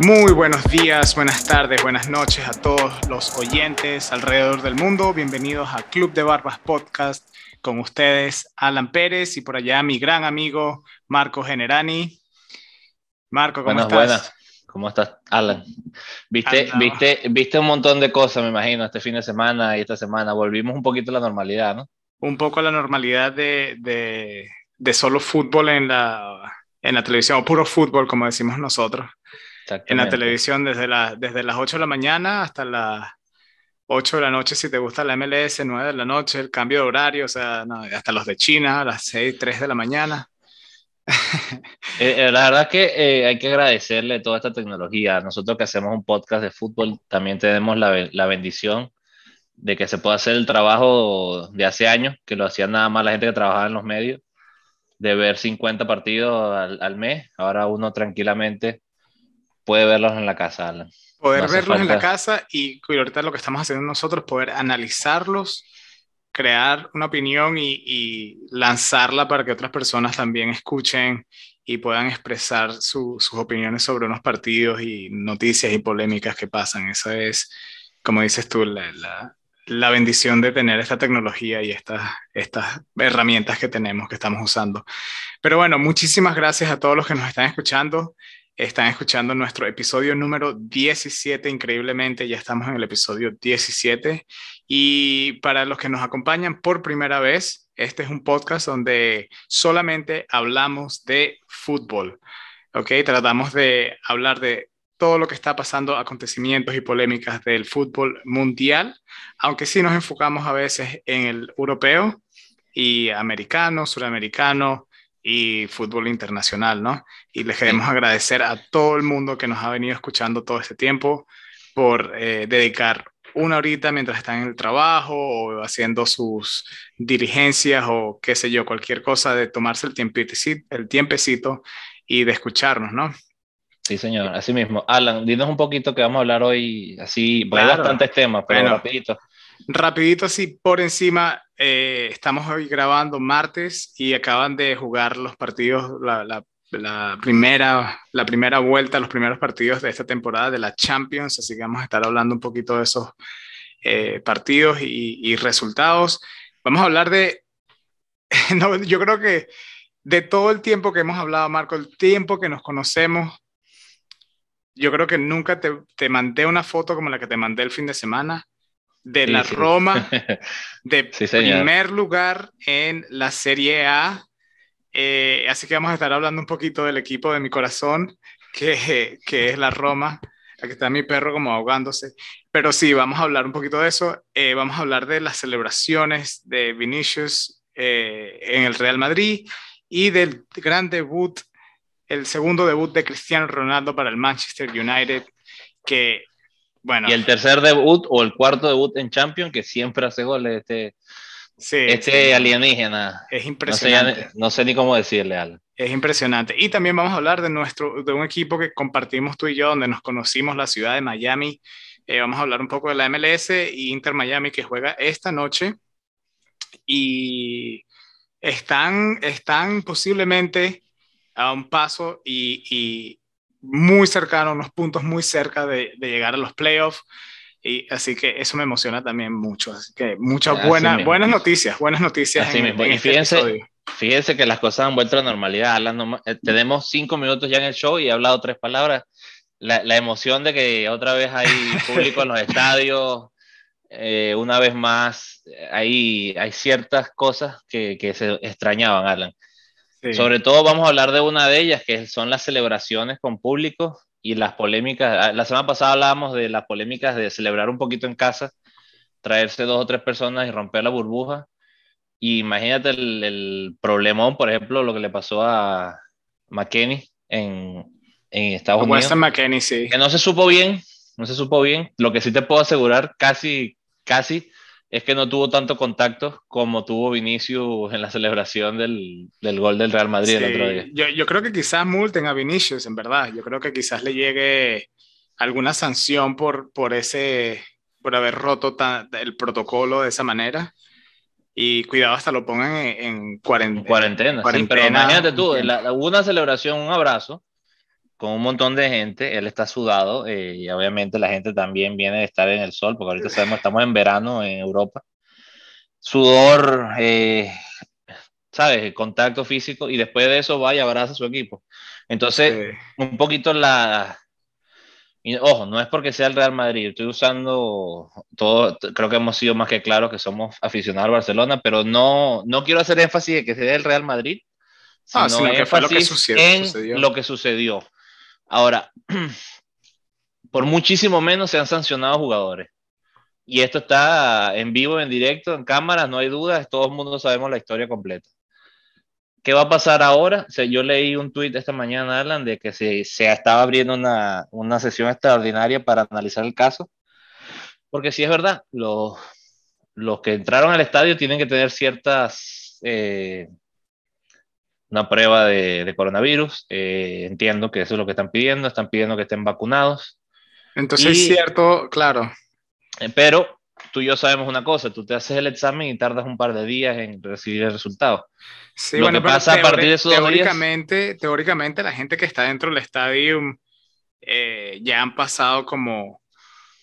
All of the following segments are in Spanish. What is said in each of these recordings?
Muy buenos días, buenas tardes, buenas noches a todos los oyentes alrededor del mundo. Bienvenidos a Club de Barbas Podcast con ustedes, Alan Pérez y por allá mi gran amigo Marco Generani. Marco, ¿cómo estás? Buenas. ¿Cómo estás, Alan? ¿Viste, viste, viste un montón de cosas, me imagino, este fin de semana y esta semana. Volvimos un poquito a la normalidad, ¿no? Un poco a la normalidad de, de, de solo fútbol en la, en la televisión, o puro fútbol, como decimos nosotros. En la televisión desde, la, desde las 8 de la mañana hasta las 8 de la noche, si te gusta la MLS, 9 de la noche, el cambio de horario, o sea, hasta los de China, a las 6, 3 de la mañana. Eh, eh, la verdad que eh, hay que agradecerle toda esta tecnología. Nosotros que hacemos un podcast de fútbol, también tenemos la, la, bendición de que se pueda hacer el trabajo de hace años, que lo hacían nada más la gente que trabajaba en los medios, de ver 50 partidos al, al mes. Ahora uno tranquilamente puede verlos en la casa, Alan. Poder verlos en la casa y, y ahorita lo que estamos haciendo nosotros, poder analizarlos crear una opinión y, lanzarla para que otras personas también escuchen y puedan expresar sus opiniones sobre unos partidos y noticias y polémicas que pasan. Esa es, como dices tú, la, la, bendición de tener esta tecnología y estas, estas herramientas que tenemos, que estamos usando. Pero bueno, muchísimas gracias a todos los que nos están escuchando. Están escuchando nuestro episodio número 17, increíblemente, ya estamos en el episodio 17. Y para los que nos acompañan por primera vez, este es un podcast donde solamente hablamos de fútbol. ¿Ok? Tratamos de hablar de todo lo que está pasando, acontecimientos y polémicas del fútbol mundial, aunque sí nos enfocamos a veces en el europeo y americano, suramericano, y fútbol internacional, ¿no? Y les queremos agradecer a todo el mundo que nos ha venido escuchando todo este tiempo por eh, dedicar una horita mientras están en el trabajo o haciendo sus diligencias o qué sé yo, cualquier cosa de tomarse el tiempecito, el tiempecito y de escucharnos, ¿no? Sí, señor, así mismo. Alan, dinos un poquito que vamos a hablar hoy, así, hay bastantes temas, pero rapidito. Rapidito, así por encima, eh, estamos hoy grabando martes y acaban de jugar los partidos, la, la, primera, la primera vuelta, los primeros partidos de esta temporada de la Champions, así que vamos a estar hablando un poquito de esos eh, partidos y, y, resultados. Vamos a hablar de, no, yo creo que de todo el tiempo que hemos hablado, Marco, el tiempo que nos conocemos, yo creo que nunca te, te mandé una foto como la que te mandé el fin de semana de la Roma, de primer lugar en la Serie A. Eh, así que vamos a estar hablando un poquito del equipo de mi corazón, que, que es la Roma. Aquí está mi perro como ahogándose. Pero sí, vamos a hablar un poquito de eso. Eh, vamos a hablar de las celebraciones de Vinicius eh, en el Real Madrid y del gran debut, el segundo debut de Cristiano Ronaldo para el Manchester United, que y el tercer debut o el cuarto debut en Champions, que siempre hace goles este, este alienígena. Es impresionante. No sé, ni cómo decirle, algo. Es impresionante. Y también vamos a hablar de, nuestro, de un equipo que compartimos tú y yo, donde nos conocimos, la ciudad de Miami. Eh, vamos a hablar un poco de la MLS y Inter Miami que juega esta noche. Y están, están posiblemente a un paso y, muy cercano, unos puntos muy cerca de, llegar a los playoffs. Y así que eso me emociona también mucho. Así que muchas buenas, buenas noticias, buenas noticias. Así mismo. y este fíjense, fíjense que las cosas han vuelto a la normalidad. Eh, tenemos cinco minutos ya en el show y he hablado tres palabras. La, la emoción de que otra vez hay público en los estadios. Eh, una vez más, hay, hay ciertas cosas que, que se extrañaban, Alan. Sobre todo vamos a hablar de una de ellas, que son las celebraciones con público y las polémicas. Ah, la semana pasada hablábamos de las polémicas de celebrar un poquito en casa, traerse dos o tres personas y romper la burbuja. Y imagínate el, el problemón, por ejemplo, lo que le pasó a McKenney en, en Estados Unidos. Sí. Que no se supo bien, no se supo bien. Lo que sí te puedo asegurar, casi, casi, es que no tuvo tanto contacto como tuvo Vinicius en la celebración del, del gol del Real Madrid el otro día. Yo, yo, creo que quizás multen a Vinicius, en verdad. Yo creo que quizás le llegue alguna sanción por, por, ese, por haber roto el protocolo de esa manera. Y cuidado, hasta lo pongan en, cuarentena. cuarentena. pero imagínate tú, hubo una celebración, un abrazo, con un montón de gente, él está sudado eh, y obviamente la gente también viene de estar en el sol, porque ahorita sabemos, estamos en verano en Europa. Sudor, eh, ¿sabes? Contacto físico y después de eso va y abraza a su equipo. Entonces, un poquito la... ojo, no es porque sea el Real Madrid, estoy usando todo, creo que hemos sido más que claros que somos aficionados al Barcelona, pero no, no quiero hacer énfasis de que sea el Real Madrid, ah, sino, que fue lo que sucedió, en lo que sucedió. Ahora, por muchísimo menos se han sancionado jugadores. Y esto está en vivo, en directo, en cámara, no hay dudas, todo el mundo sabemos la historia completa. ¿Qué va a pasar ahora? yo leí un tuit esta mañana, Alan, de que se, se estaba abriendo una, una, sesión extraordinaria para analizar el caso. Porque si es verdad, los, los que entraron al estadio tienen que tener ciertas eh, una prueba de, coronavirus. Eh, entiendo que eso es lo que están pidiendo, están pidiendo que estén vacunados. Entonces es cierto, claro. Eh, pero tú y yo sabemos una cosa, tú te haces el examen y tardas un par de días en recibir el resultado. Sí, bueno, pero pasa a partir de esos teóricamente, teóricamente la gente que está dentro del estadio eh, ya han pasado como,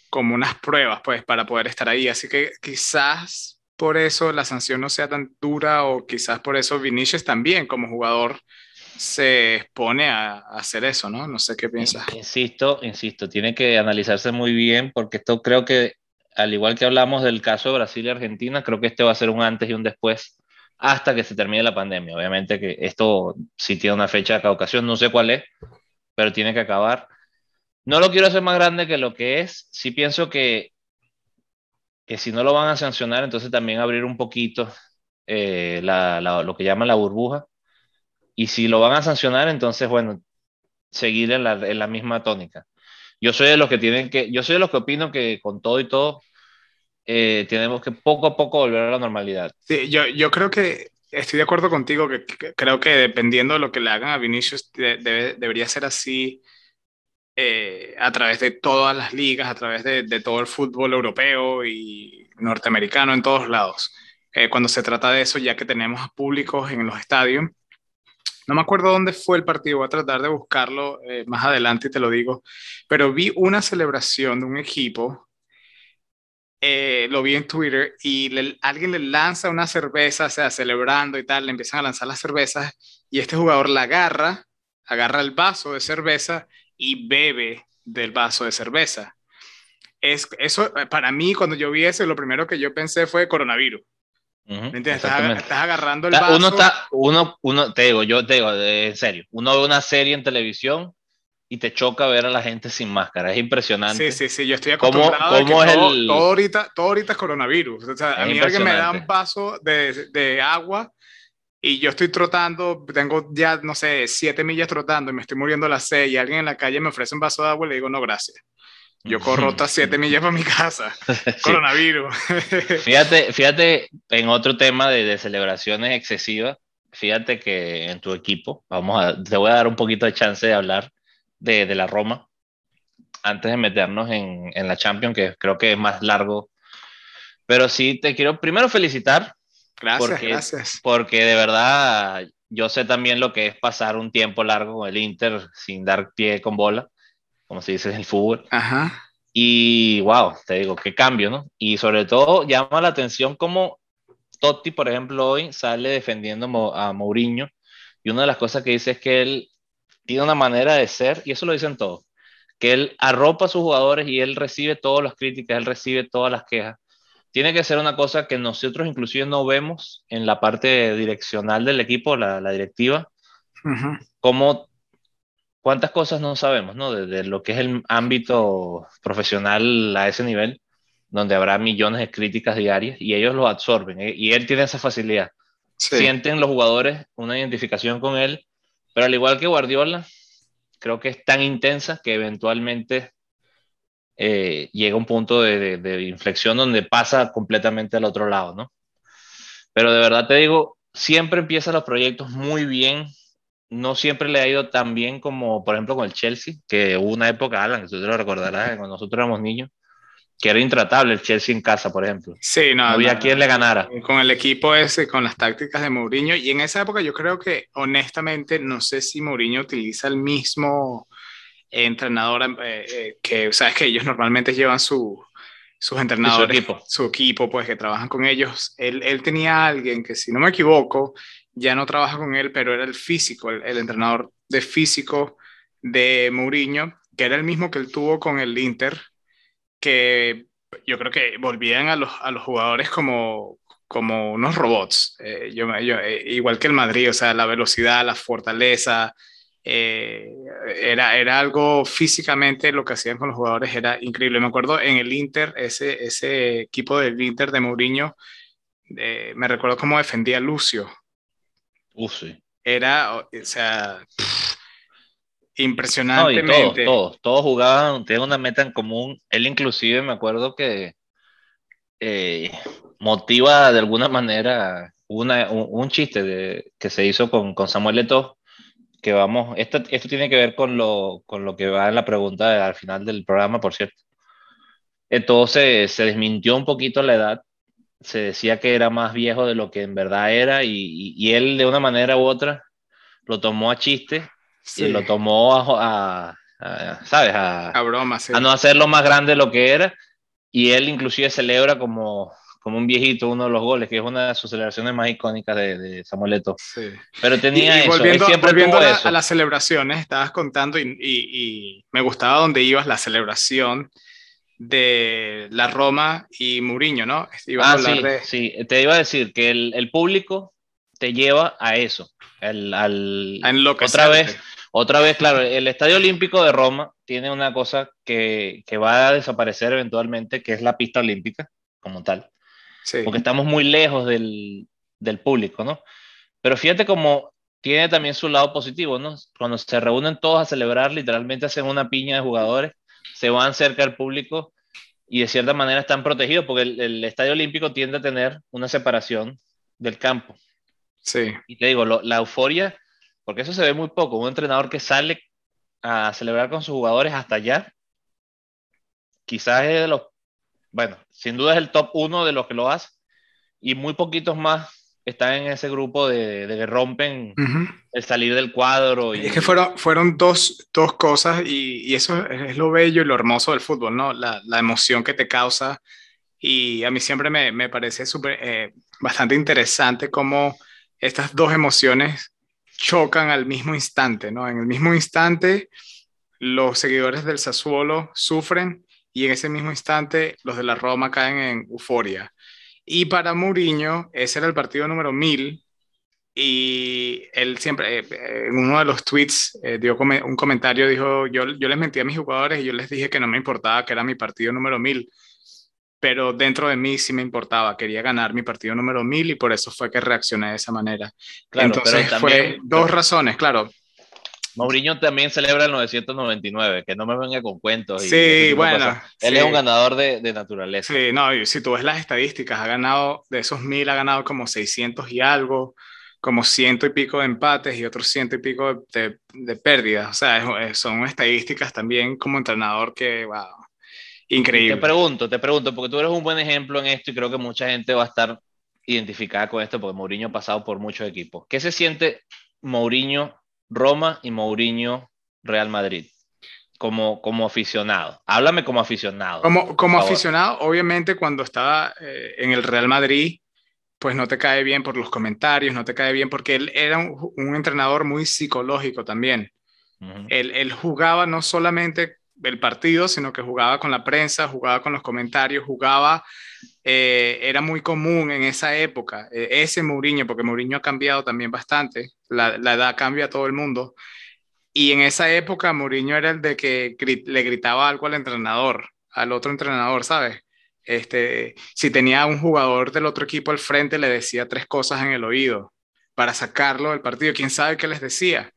como unas pruebas pues para poder estar ahí, así que quizás por eso la sanción no sea tan dura o quizás por eso Vinicius también como jugador se expone a, hacer eso, ¿no? No sé qué piensas. Insisto, insisto, tiene que analizarse muy bien porque esto creo que, al igual que hablamos del caso de Brasil y Argentina, creo que este va a ser un antes y un después hasta que se termine la pandemia. Obviamente que esto sí tiene una fecha de caducación, no sé cuál es, pero tiene que acabar. No lo quiero hacer más grande que lo que es. Sí pienso que que si no lo van a sancionar, entonces también abrir un poquito eh, lo que llaman la burbuja. Y si lo van a sancionar, entonces, bueno, seguir en la, misma tónica. Yo soy de los que tienen que, yo soy de los que opino que con todo y todo, eh, tenemos que poco a poco volver a la normalidad. Sí, yo, yo creo que estoy de acuerdo contigo, que, creo que dependiendo de lo que le hagan a Vinicius, debería ser así eh, a través de todas las ligas, a través de, todo el fútbol europeo y norteamericano en todos lados. Eh, cuando se trata de eso, ya que tenemos públicos en los estadios. No me acuerdo dónde fue el partido, voy a tratar de buscarlo eh, más adelante y te lo digo, pero vi una celebración de un equipo, lo vi en Twitter y alguien le lanza una cerveza, o sea, celebrando y tal, le empiezan a lanzar las cervezas y este jugador la agarra, agarra el vaso de cerveza y bebe del vaso de cerveza. Es, eso, para mí, cuando yo vi eso, lo primero que yo pensé fue coronavirus. estás, agarrando el vaso. Uno está, uno, uno, te digo, yo te digo, en serio, uno ve una serie en televisión y te choca ver a la gente sin máscara. Es impresionante. Sí, sí, sí, yo estoy acostumbrado ¿Cómo, a que todo, el... todo, ahorita, todo ahorita es coronavirus. O sea, a mí alguien me da un vaso de, de agua y yo estoy trotando, tengo ya, no sé, siete millas trotando y me estoy muriendo a las seis y alguien en la calle me ofrece un vaso de agua y le digo, no, gracias. Yo corro otras siete millas para mi casa. Coronavirus. fíjate, fíjate, en otro tema de, de, celebraciones excesivas, fíjate que en tu equipo, vamos a, te voy a dar un poquito de chance de hablar de, de la Roma, antes de meternos en, en la Champions, que creo que es más largo. Pero sí, te quiero primero felicitar Gracias, porque, gracias. Porque de verdad yo sé también lo que es pasar un tiempo largo con el Inter sin dar pie con bola, como se dice en el fútbol. Ajá. Y wow, te digo, qué cambio, ¿no? Y sobre todo llama la atención como Totti, por ejemplo, hoy sale defendiendo a Mourinho. Y una de las cosas que dice es que él tiene una manera de ser, y eso lo dicen todos, que él arropa a sus jugadores y él recibe todas las críticas, él recibe todas las quejas tiene que ser una cosa que nosotros inclusive no vemos en la parte direccional del equipo, la, directiva, como cuántas cosas no sabemos, ¿no? Desde lo que es el ámbito profesional a ese nivel, donde habrá millones de críticas diarias y ellos lo absorben, ¿eh? y él tiene esa facilidad. Sienten los jugadores una identificación con él, pero al igual que Guardiola, creo que es tan intensa que eventualmente eh, llega un punto de, de, inflexión donde pasa completamente al otro lado, ¿no? Pero de verdad te digo, siempre empiezan los proyectos muy bien, no siempre le ha ido tan bien como, por ejemplo, con el Chelsea, que hubo una época, Alan, que tú te lo recordarás, cuando nosotros éramos niños, que era intratable el Chelsea en casa, por ejemplo. Sí, no, no había quien le ganara. Con el equipo ese, con las tácticas de Mourinho, y en esa época yo creo que, honestamente, no sé si Mourinho utiliza el mismo entrenador eh, eh, que, sabes que ellos normalmente llevan su, sus entrenadores, su equipo. su equipo, pues que trabajan con ellos. Él, él tenía a alguien que, si no me equivoco, ya no trabaja con él, pero era el físico, el, el entrenador de físico de Mourinho, que era el mismo que él tuvo con el Inter, que yo creo que volvían a los, a los jugadores como, como unos robots, eh, yo, yo, eh, igual que el Madrid, o sea, la velocidad, la fortaleza, eh, era, era algo físicamente lo que hacían con los jugadores, era increíble. Me acuerdo en el Inter, ese, ese equipo del Inter de Mourinho, me recuerdo cómo defendía a Lucio. Uh, sí. Era, o sea, impresionantemente. No, todos, todos, todos jugaban, tenían una meta en común. Él inclusive me acuerdo que eh, motiva de alguna manera una, un, un, chiste de, que se hizo con, con Samuel Leto, que vamos, esto, esto tiene que ver con lo, con lo que va en la pregunta de, al final del programa, por cierto. Entonces se desmintió un poquito la edad, se decía que era más viejo de lo que en verdad era y, y, y él de una manera u otra lo tomó a chiste Sí. y lo tomó a, a, a ¿sabes? A, a broma, sí. a no hacerlo más grande de lo que era. Y él inclusive celebra como, como un viejito uno de los goles, que es una de sus celebraciones más icónicas de, de Samuel Eto'o. Sí. Pero tenía y, y eso, volviendo, siempre volviendo a, eso. a, las celebraciones, estabas contando y, y, me gustaba donde ibas la celebración de la Roma y Mourinho, ¿no? Ibas ah, sí, de... sí, te iba a decir que el, el público te lleva a eso, el, al, a otra vez otra vez, claro, el Estadio Olímpico de Roma tiene una cosa que, que, va a desaparecer eventualmente, que es la pista olímpica como tal. Sí. Porque estamos muy lejos del, del público, ¿no? Pero fíjate cómo tiene también su lado positivo, ¿no? Cuando se reúnen todos a celebrar, literalmente hacen una piña de jugadores, se van cerca del público y de cierta manera están protegidos porque el, el Estadio Olímpico tiende a tener una separación del campo. Sí. Y te digo, lo, la euforia porque eso se ve muy poco. Un entrenador que sale a celebrar con sus jugadores hasta allá, quizás es de los, bueno, sin duda es el top uno de los que lo hace, y muy poquitos más están en ese grupo de, de que rompen uh -huh. el salir del cuadro. Y... Es que fueron, fueron dos, dos cosas, y, y, eso es lo bello y lo hermoso del fútbol, ¿no? La, la emoción que te causa, y a mí siempre me, me parece super, eh, bastante interesante cómo estas dos emociones chocan al mismo instante, ¿no? En el mismo instante, los seguidores del Sassuolo sufren y en ese mismo instante los de la Roma caen en euforia. Y para Mourinho, ese era el partido número 1000 y él siempre, eh, en uno de los tweets, eh, dio un comentario, dijo, yo, yo les mentí a mis jugadores y yo les dije que no me importaba que era mi partido número 1000 pero dentro de mí sí me importaba, quería ganar mi partido número 1000 y por eso fue que reaccioné de esa manera. Claro, Entonces también, fue dos razones, claro. Mourinho también celebra el 999, que no me venga con cuentos. Y sí, bueno. Él sí. es un ganador de, de, naturaleza. Sí, no, y si tú ves las estadísticas, ha ganado, de esos 1000 ha ganado como 600 y algo, como ciento y pico de empates y otros ciento y pico de, de, de pérdidas. O sea, es, son estadísticas también como entrenador que, wow, Increíble. Te pregunto, te pregunto, porque tú eres un buen ejemplo en esto y creo que mucha gente va a estar identificada con esto porque Mourinho ha pasado por muchos equipos. ¿Qué se siente Mourinho Roma y Mourinho Real Madrid? Como, como aficionado. Háblame como aficionado. Como, como aficionado, obviamente cuando estaba eh, en el Real Madrid, pues no te cae bien por los comentarios, no te cae bien porque él era un, un entrenador muy psicológico también. Uh -huh. él, él jugaba no solamente el partido, sino que jugaba con la prensa, jugaba con los comentarios, jugaba, eh, era muy común en esa época, eh, ese Mourinho, porque Mourinho ha cambiado también bastante, la, la, edad cambia a todo el mundo, y en esa época Mourinho era el de que le gritaba algo al entrenador, al otro entrenador, ¿sabes? Este, si tenía un jugador del otro equipo al frente, le decía tres cosas en el oído para sacarlo del partido, quién sabe qué les decía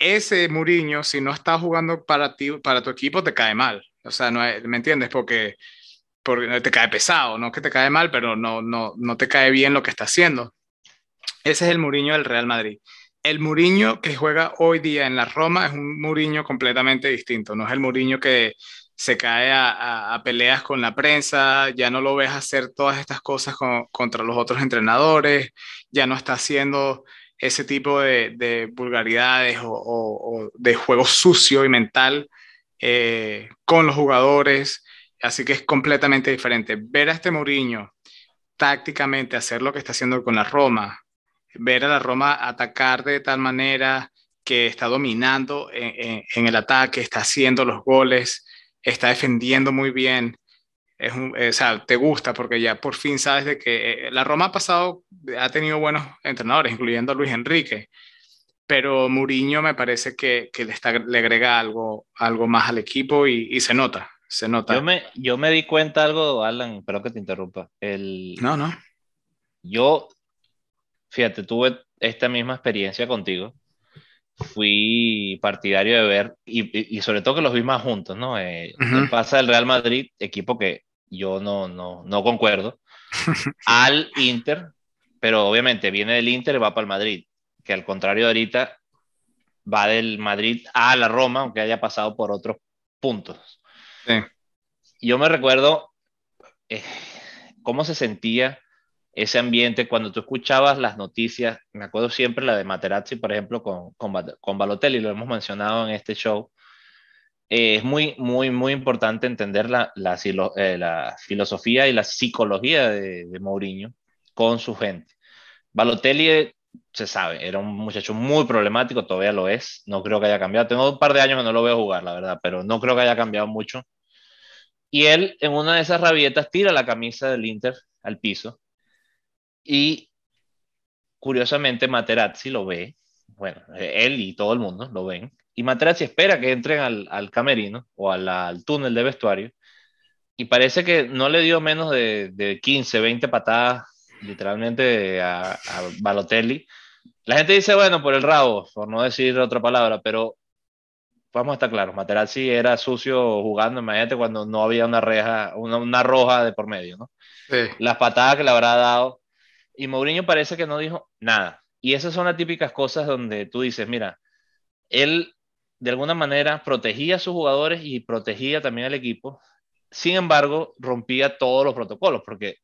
ese Mourinho, si no está jugando para ti, para tu equipo, te cae mal. O sea, no, ¿me entiendes? Porque, porque te cae pesado, no que te cae mal, pero no, no, no te cae bien lo que está haciendo. Ese es el Mourinho del Real Madrid. El Mourinho que juega hoy día en la Roma es un Mourinho completamente distinto. No es el Mourinho que se cae a, peleas con la prensa, ya no lo ves hacer todas estas cosas contra los otros entrenadores, ya no está haciendo ese tipo de, vulgaridades o, de juego sucio y mental eh, con los jugadores. Así que es completamente diferente. Ver a este Mourinho tácticamente hacer lo que está haciendo con la Roma, ver a la Roma atacar de tal manera que está dominando en, el ataque, está haciendo los goles, está defendiendo muy bien. Es o sea, te gusta porque ya por fin sabes de que eh, la Roma ha pasado, ha tenido buenos entrenadores, incluyendo a Luis Enrique, pero Mourinho me parece que, le, está, le agrega algo, algo más al equipo y se nota, se nota. Yo me, yo me di cuenta algo, Alan, espero que te interrumpa. El, no, no. Yo, fíjate, tuve esta misma experiencia contigo. Fui partidario de ver, y, y sobre todo que los vi más juntos, ¿no? Eh, Pasa el Real Madrid, equipo que yo no, no, no concuerdo, al Inter, pero obviamente viene del Inter y va para el Madrid, que al contrario de ahorita va del Madrid a la Roma, aunque haya pasado por otros puntos. Yo me recuerdo eh, cómo se sentía ese ambiente cuando tú escuchabas las noticias. Me acuerdo siempre la de Materazzi, por ejemplo, con, con, con Balotelli, lo hemos mencionado en este show. Eh, es muy, muy, muy importante entender la, la, eh, la filosofía y la psicología de, de, Mourinho con su gente. Balotelli se sabe, era un muchacho muy problemático, todavía lo es, no creo que haya cambiado. Tengo un par de años que no lo veo jugar, la verdad, pero no creo que haya cambiado mucho. Y él, en una de esas rabietas, tira la camisa del Inter al piso. Y curiosamente, Materazzi lo ve. Bueno, él y todo el mundo lo ven. Y Materazzi espera que entren al, al camerino o al túnel de vestuario. Y parece que no le dio menos de, de 15, 20 patadas literalmente a, a Balotelli. La gente dice, bueno, por el rabo, por no decir otra palabra, pero vamos a estar claros, Materazzi era sucio jugando, imagínate cuando no había una reja, una, una roja de por medio, ¿no? Sí. Las patadas que le habrá dado. Y Mourinho parece que no dijo nada. Y esas son las típicas cosas donde tú dices, mira, él de alguna manera protegía a sus jugadores y protegía también al equipo. Sin embargo, rompía todos los protocolos, porque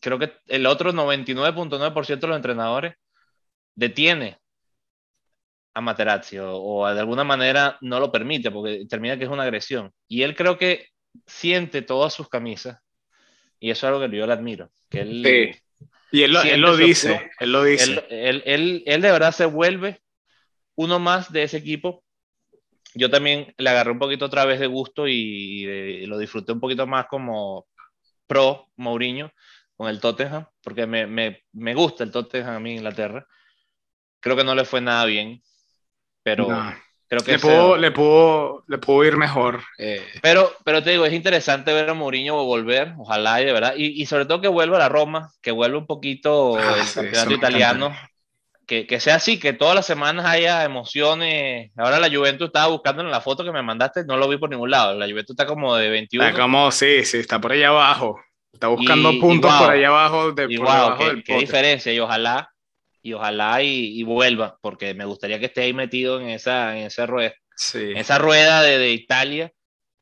creo que el otro 99.9% de los entrenadores detiene a Materazzi o, de alguna manera no lo permite porque termina que es una agresión. Y él creo que siente todas sus camisas y eso es algo que yo le admiro. Que él, sí. Y él, él lo dice, él lo dice. Él, él, él, de verdad se vuelve uno más de ese equipo. Yo también le agarré un poquito otra vez de gusto y, y lo disfruté un poquito más como pro Mourinho con el Tottenham, porque me, me, me, gusta el Tottenham a mí en Inglaterra. Creo que no le fue nada bien, pero creo que... Le pudo, le, pudo, le pudo ir mejor. Eh. Pero, pero te digo, es interesante ver a Mourinho volver, ojalá, de verdad, y, y, sobre todo que vuelva a la Roma, que vuelva un poquito ah, el campeonato italiano. Que, que, sea así, que todas las semanas haya emociones. Ahora la Juventus estaba buscando en la foto que me mandaste, no lo vi por ningún lado. La Juventus está como de 21. Está como, sí, sí, está por allá abajo. Está buscando puntos por allá abajo. De, por qué, qué diferencia. Y ojalá y ojalá y, vuelva, porque me gustaría que esté ahí metido en esa, en esa rueda, en esa rueda de, de Italia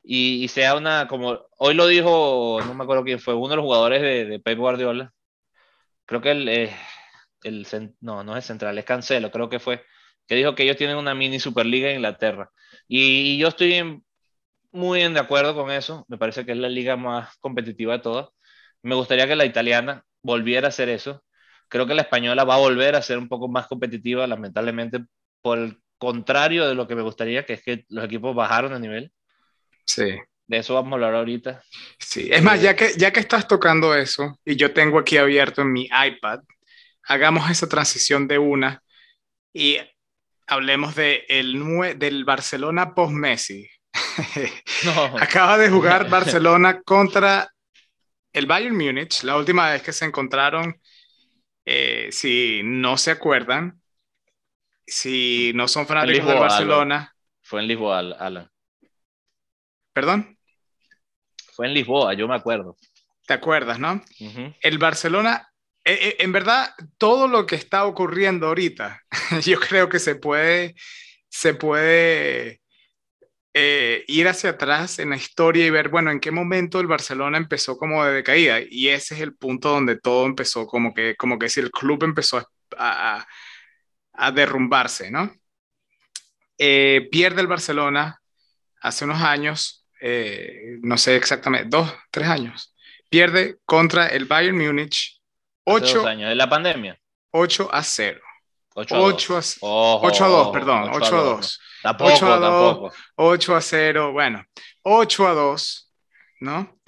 y, y, sea una, como hoy lo dijo, no me acuerdo quién fue, uno de los jugadores de, de Pep Guardiola, creo que el, eh, el, no, no es central, es Cancelo, creo que fue, que dijo que ellos tienen una mini Superliga en Inglaterra. Y, y yo estoy muy en de acuerdo con eso, me parece que es la liga más competitiva de todas. Me gustaría que la italiana volviera a hacer eso, Creo que la española va a volver a ser un poco más competitiva, lamentablemente, por el contrario de lo que me gustaría, que es que los equipos bajaron de nivel. Sí. De eso vamos a hablar ahorita. Sí, es más, ya que, ya que estás tocando eso, y yo tengo aquí abierto en mi iPad, hagamos esa transición de una y hablemos de el, del Barcelona post-Messi. No. Acaba de jugar Barcelona contra el Bayern Múnich, la última vez que se encontraron eh, si no se acuerdan, si no son fanáticos de Barcelona. Fue en Lisboa, Alan. ¿Perdón? Fue en Lisboa, yo me acuerdo. ¿Te acuerdas, no? El Barcelona, eh, eh, en verdad, todo lo que está ocurriendo ahorita, yo creo que se puede, se puede eh, ir hacia atrás en la historia y ver, bueno, en qué momento el Barcelona empezó como de decaída. Y ese es el punto donde todo empezó, como que, como que si el club empezó a, a, derrumbarse, ¿no? Eh, pierde el Barcelona hace unos años, eh, no sé exactamente, dos, tres años. Pierde contra el Bayern Múnich. Ocho años de la pandemia. 8 a 0. 8 a 8 2. A, 8 a 2, perdón. 8, a 2. Tampoco, 8 a 2, tampoco. 8 a 0. Bueno, 8 a 2, ¿no?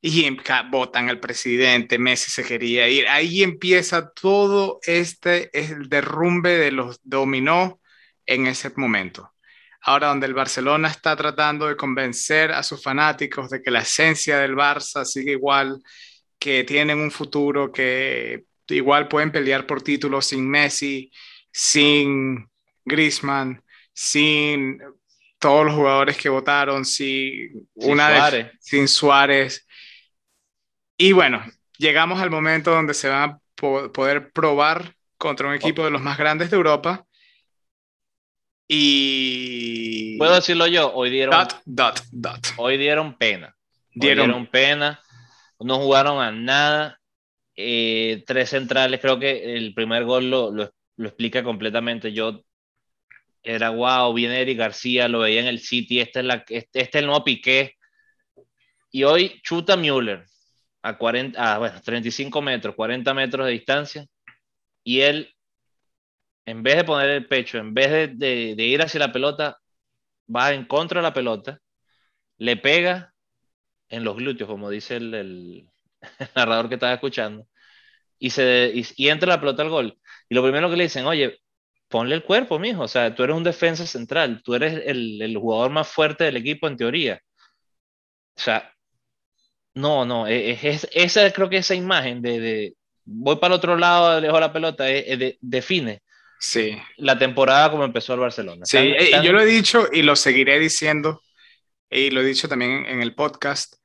Y votan al presidente, Messi se quería ir. Ahí empieza todo este el derrumbe de los dominó en ese momento. Ahora donde el Barcelona está tratando de convencer a sus fanáticos de que la esencia del Barça sigue igual, que tienen un futuro, que igual pueden pelear por títulos sin Messi, sin Griezmann, sin todos los jugadores que votaron, sin, una Suárez. sin Suárez. Y bueno, llegamos al momento donde se van a poder probar contra un equipo de los más grandes de Europa. Y. Puedo decirlo yo, hoy dieron. Dot, dot, dot. Hoy dieron pena. Dieron, dieron pena. No jugaron a nada. Eh, tres centrales, creo que el primer gol lo, lo, explica completamente. Yo era wow, viene Eric García, lo veía en el City, este es, la, este, este es el nuevo Piqué. Y hoy chuta Müller a, 40, a bueno, 35 metros, 40 metros de distancia, y él, en vez de poner el pecho, en vez de, de, de ir hacia la pelota, va en contra de la pelota, le pega en los glúteos, como dice el, el, el narrador que estaba escuchando, y, se, y, entra la pelota al gol. Y lo primero que le dicen, oye, ponle el cuerpo, mijo, o sea, tú eres un defensa central, tú eres el, el jugador más fuerte del equipo en teoría. O sea, no, no, e, es, esa creo que esa imagen de, de voy para el otro lado, dejo la pelota, e, define sí. la temporada como empezó el Barcelona. Sí, eh, yo lo he dicho y lo seguiré diciendo, y lo he dicho también en el podcast,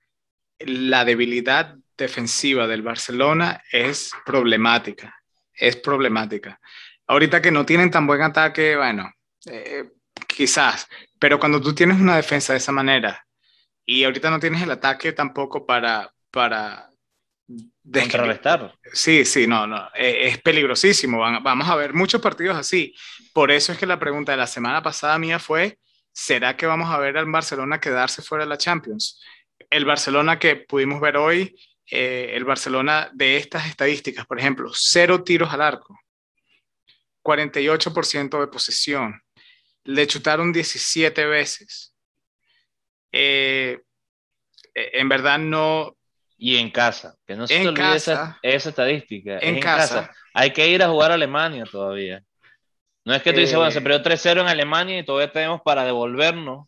la debilidad defensiva del Barcelona es problemática, es problemática. Ahorita que no tienen tan buen ataque, bueno, eh, quizás, pero cuando tú tienes una defensa de esa manera y ahorita no tienes el ataque tampoco para... para Contrarrestar. Sí, sí, no, no, eh, es peligrosísimo. Vamos a ver muchos partidos así. Por eso es que la pregunta de la semana pasada mía fue, ¿será que vamos a ver al Barcelona quedarse fuera de la Champions? El Barcelona que pudimos ver hoy eh, el Barcelona de estas estadísticas, por ejemplo, cero tiros al arco, 48% de posesión, le chutaron 17 veces. Eh, eh, en verdad no... Y en casa, que no se te olvide esa, estadística. En, casa. Hay que ir a jugar a Alemania todavía. No es que tú dices, bueno, se perdió 3-0 en Alemania y todavía tenemos para devolvernos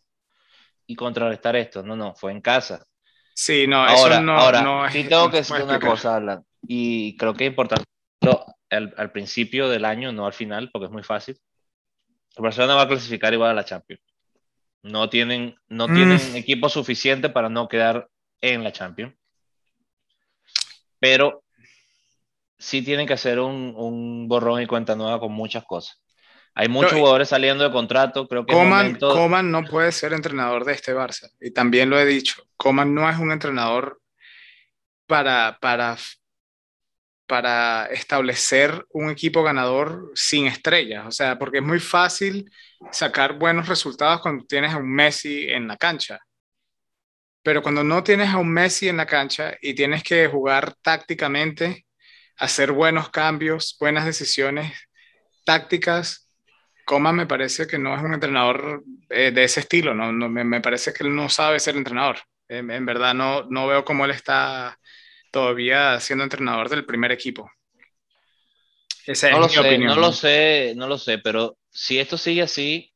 y contrarrestar esto. No, no, fue en casa. Sí, no, ahora, eso no, ahora, no sí tengo que decir una cosa, Alan, y creo que es importante al, al, principio del año, no al final, porque es muy fácil. El Barcelona va a clasificar igual a la Champions. No tienen, no mm. tienen equipo suficiente para no quedar en la Champions. Pero sí tienen que hacer un, un borrón y cuenta nueva con muchas cosas. Hay muchos jugadores saliendo de contrato, creo que Coman, Coman no puede ser entrenador de este Barça, y también lo he dicho, Coman no es un entrenador para, para, para establecer un equipo ganador sin estrellas, o sea, porque es muy fácil sacar buenos resultados cuando tienes a un Messi en la cancha. Pero cuando no tienes a un Messi en la cancha y tienes que jugar tácticamente, hacer buenos cambios, buenas decisiones tácticas, Coman me parece que no es un entrenador eh, de ese estilo, ¿no? me, parece que él no sabe ser entrenador. En, verdad no, no veo cómo él está todavía siendo entrenador del primer equipo. Esa no es lo mi sé, opinión. No lo sé, no lo sé, pero si esto sigue así,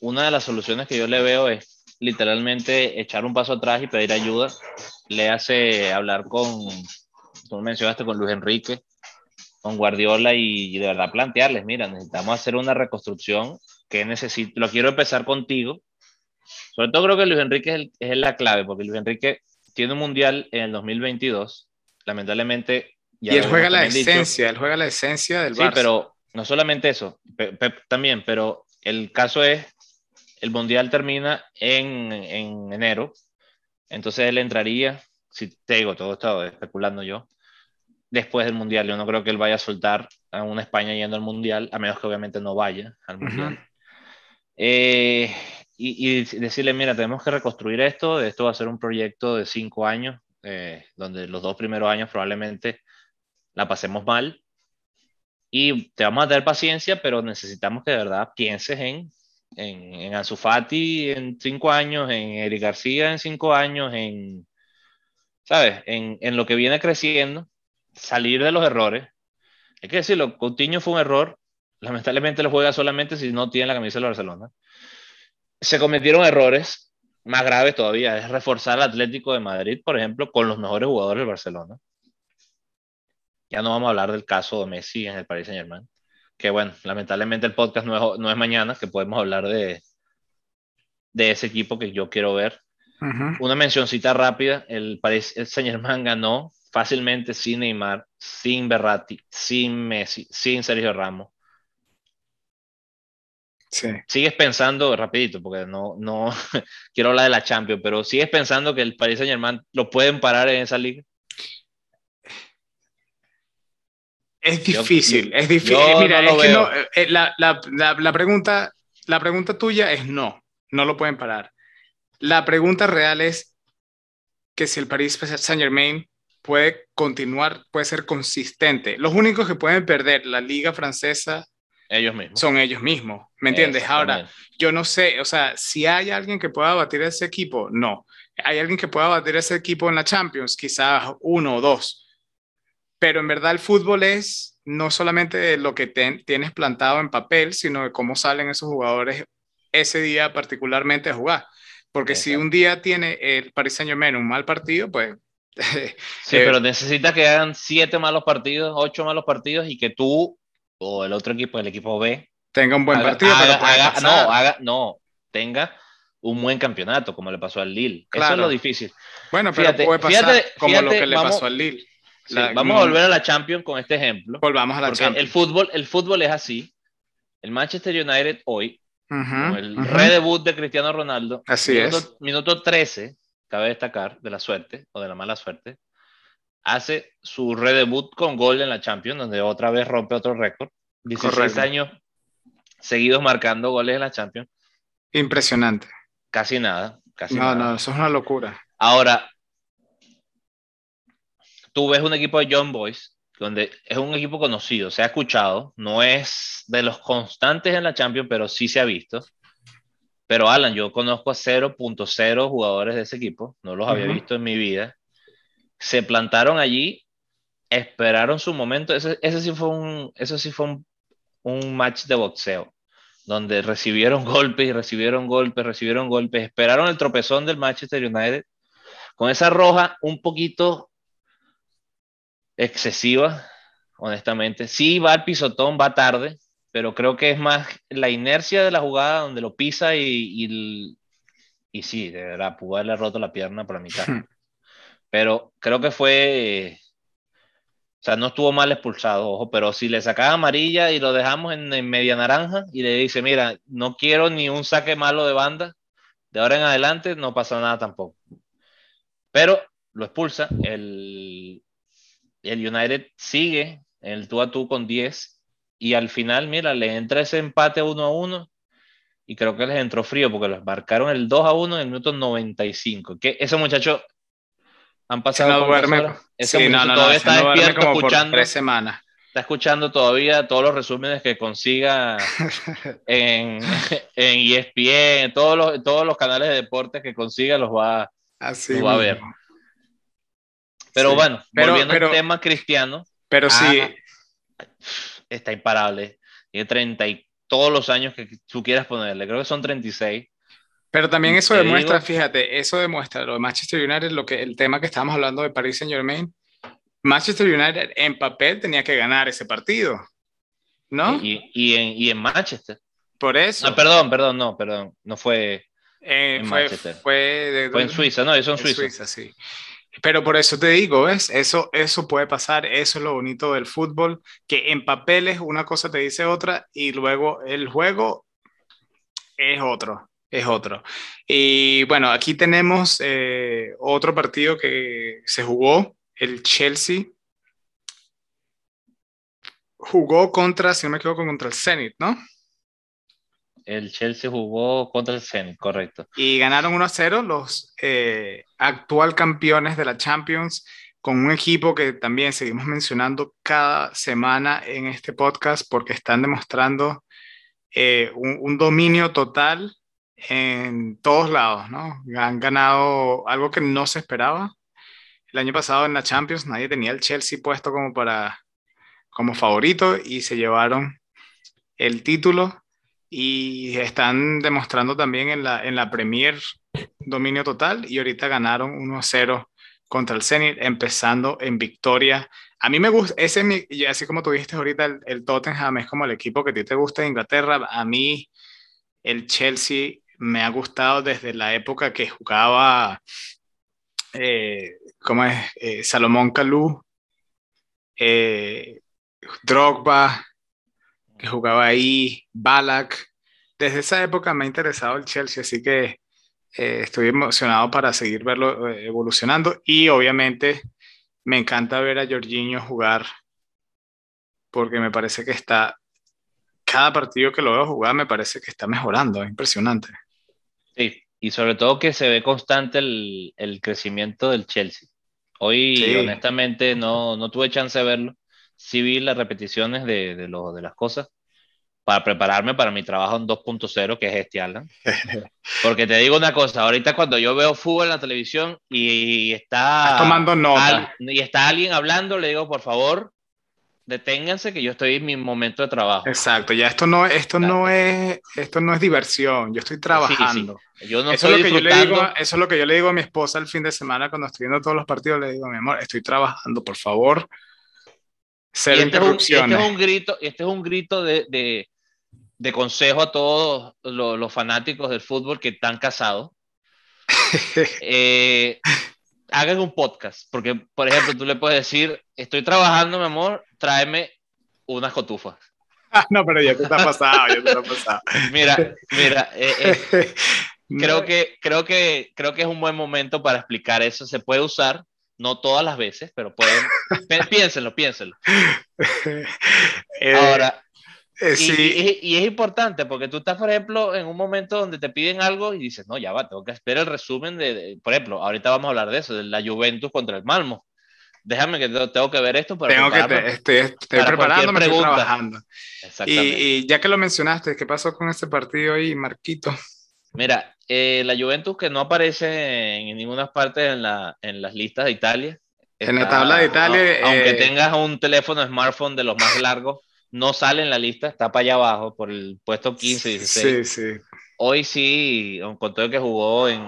una de las soluciones que yo le veo es literalmente echar un paso atrás y pedir ayuda. Le hace hablar con, tú mencionaste, con Luis Enrique, con Guardiola y, de verdad plantearles, mira, necesitamos hacer una reconstrucción que necesito, lo quiero empezar contigo. Sobre todo creo que Luis Enrique es, la clave, porque Luis Enrique tiene un mundial en el 2022, lamentablemente. y él juega la esencia, él juega la esencia del Sí, pero no solamente eso, también, pero el caso es el Mundial termina en, en enero, entonces él entraría, si te digo, todo estaba especulando yo, después del Mundial. Yo no creo que él vaya a soltar a una España yendo al Mundial, a menos que obviamente no vaya al Mundial. Eh, y, decirle, mira, tenemos que reconstruir esto, esto va a ser un proyecto de cinco años, eh, donde los dos primeros años probablemente la pasemos mal. Y te vamos a tener paciencia, pero necesitamos que de verdad pienses en, en, en Ansu Fati en cinco años, en Eric García en cinco años, en, ¿sabes? En, en lo que viene creciendo, salir de los errores. Hay que decirlo, Coutinho fue un error, lamentablemente lo juega solamente si no tiene la camisa de Barcelona. Se cometieron errores más graves todavía, es reforzar al Atlético de Madrid, por ejemplo, con los mejores jugadores del Barcelona. Ya no vamos a hablar del caso de Messi en el Paris Saint Germain, que bueno, lamentablemente el podcast no es, no es mañana, que podemos hablar de, de ese equipo que yo quiero ver. Una mencioncita rápida, el Paris Saint Germain ganó fácilmente sin Neymar, sin Berratti, sin Messi, sin Sergio Ramos. Sí. Sigues pensando, rapidito, porque no, no quiero hablar de la Champions, pero sigues pensando que el Paris Saint Germain lo pueden parar en esa liga. Es difícil, es difícil. Mira, es que no, eh, la, la, la, pregunta, la pregunta tuya es no, no lo pueden parar. La pregunta real es que si el Paris Saint Germain puede continuar, puede ser consistente. Los únicos que pueden perder la liga francesa ellos mismos. son ellos mismos, ¿me entiendes? Ahora, yo no sé, o sea, si hay alguien que pueda batir a ese equipo, no. Hay alguien que pueda batir a ese equipo en la Champions, quizás uno o dos. Pero en verdad el fútbol es no solamente lo que tienes plantado en papel, sino de cómo salen esos jugadores ese día particularmente a jugar. Porque si un día tiene el Paris Saint Germain un mal partido, pues sí, pero necesita que hagan siete malos partidos, ocho malos partidos y que tú o el otro equipo, el equipo B, tenga un buen partido, no, haga, no, tenga un buen campeonato, como le pasó al Lille. Eso es lo difícil. Bueno, pero puede pasar como lo que le pasó al Lille. vamos a volver a la Champions con este ejemplo. Volvamos a la Champions. El fútbol, el fútbol es así. El Manchester United hoy, el redebut de Cristiano Ronaldo, así minuto, es. minuto 13, cabe destacar, de la suerte o de la mala suerte, hace su redebut con gol en la Champions, donde otra vez rompe otro récord. 16 años seguidos marcando goles en la Champions. Impresionante. Casi nada. Casi no, no, eso es una locura. Ahora, tú ves un equipo de John Boys, donde es un equipo conocido, se ha escuchado, no es de los constantes en la Champions, pero sí se ha visto. Pero Alan, yo conozco a 0.0 jugadores de ese equipo, no los había visto en mi vida. Se plantaron allí, esperaron su momento. Ese, ese sí fue, un, eso sí fue un, un, match de boxeo, donde recibieron golpes y recibieron golpes, recibieron golpes. Esperaron el tropezón del Manchester United con esa roja un poquito excesiva, honestamente. Sí, va al pisotón, va tarde, pero creo que es más la inercia de la jugada donde lo pisa y, y, sí, de verdad, pudo haberle roto la pierna por la mitad. pero creo que fue, o sea, no estuvo mal expulsado, ojo, pero si le sacaba amarilla y lo dejamos en, media naranja y le dice, mira, no quiero ni un saque malo de banda, de ahora en adelante no pasa nada tampoco. Pero lo expulsa, el, el United sigue en el tú a tú con 10 y al final, mira, le entra ese empate 1 a 1 y creo que les entró frío porque los marcaron el 2 a 1 en el minuto 95. Que ese muchacho han pasado no duerme. Ese no, no, todavía está despierto escuchando. tres semanas. Está escuchando todavía todos los resúmenes que consiga en, en ESPN, todos los, todos los canales de deportes que consiga los va, Así va a ver. Pero bueno, volviendo al tema cristiano. Pero sí está imparable. Tiene 30 y todos los años que tú quieras ponerle. Creo que son 36. Pero también eso demuestra, fíjate, eso demuestra lo de Manchester United, lo que, el tema que estábamos hablando de Paris Saint Germain. Manchester United en papel tenía que ganar ese partido, ¿no? Y, y, en, y en, Manchester. Por eso. No, perdón, perdón, no, perdón, no fue eh, en fue, Manchester. Fue, fue, en Suiza, no, eso en Suiza. Suiza sí. Pero por eso te digo, ¿ves? Eso, eso puede pasar, eso es lo bonito del fútbol, que en papeles una cosa te dice otra y luego el juego es otro. es otro. Y bueno, aquí tenemos eh, otro partido que se jugó, el Chelsea. Jugó contra, si no me equivoco, contra el Zenit, ¿no? El Chelsea jugó contra el Zenit, correcto. Y ganaron 1-0 los eh, actual campeones de la Champions con un equipo que también seguimos mencionando cada semana en este podcast porque están demostrando eh, un, dominio total en todos lados, ¿no? Han ganado algo que no se esperaba. El año pasado en la Champions nadie tenía el Chelsea puesto como para como favorito y se llevaron el título y están demostrando también en la, en la Premier dominio total y ahorita ganaron 1-0 contra el Zenit, empezando en victoria. A mí me gusta, ese y así como tú dijiste ahorita, el, Tottenham es como el equipo que a ti te gusta de Inglaterra. A mí el Chelsea me ha gustado desde la época que jugaba, eh, ¿cómo es? Eh, Salomón Kalou, eh, Drogba, que jugaba ahí, Balak. Desde esa época me ha interesado el Chelsea, así que eh, estoy emocionado para seguir verlo eh, evolucionando y obviamente me encanta ver a Jorginho jugar porque me parece que está, cada partido que lo veo jugar me parece que está mejorando, es impresionante. Sí, y sobre todo que se ve constante el, el crecimiento del Chelsea. Hoy, honestamente, no, no, tuve chance de verlo. Sí vi las repeticiones de, de, lo, de las cosas para prepararme para mi trabajo en 2.0, que es este, Alan. Porque te digo una cosa, ahorita cuando yo veo fútbol en la televisión y está... tomando nota. y está alguien hablando, le digo, por favor, deténganse que yo estoy en mi momento de trabajo. Exacto, ya esto no, esto no, es, esto no es diversión, yo estoy trabajando. Yo no eso, es lo que yo le digo, eso es lo que yo le digo a mi esposa el fin de semana cuando estoy viendo todos los partidos, le digo, mi amor, estoy trabajando, por favor. Ser este, este, es un, grito, este es un grito de, de, de consejo a todos los, fanáticos del fútbol que están casados. Eh, hagan un podcast, porque, por ejemplo, tú le puedes decir, estoy trabajando, mi amor, tráeme unas cotufas. Ah, no, pero ya te está pasado, ya te está pasado. mira, mira, eh, eh, creo, que, creo, que, creo que es un buen momento para explicar eso. Se puede usar, no todas las veces, pero pueden, piénsenlo, piénsenlo. Ahora, eh, y, es importante porque tú estás, por ejemplo, en un momento donde te piden algo y dices, no, ya va, tengo que esperar el resumen de, por ejemplo, ahorita vamos a hablar de eso, de la Juventus contra el Malmo. Déjame que tengo que ver esto para tengo que estoy, estoy preparándome, estoy trabajando. Y, ya que lo mencionaste, ¿qué pasó con este partido ahí, Marquito? Mira, eh, la Juventus que no aparece en ninguna parte en, la, en las listas de Italia. en la tabla de Italia. aunque eh, tengas un teléfono smartphone de los más largos no sale en la lista, está para allá abajo, por el puesto 15, 16. Sí, sí. Hoy sí, con todo que jugó en,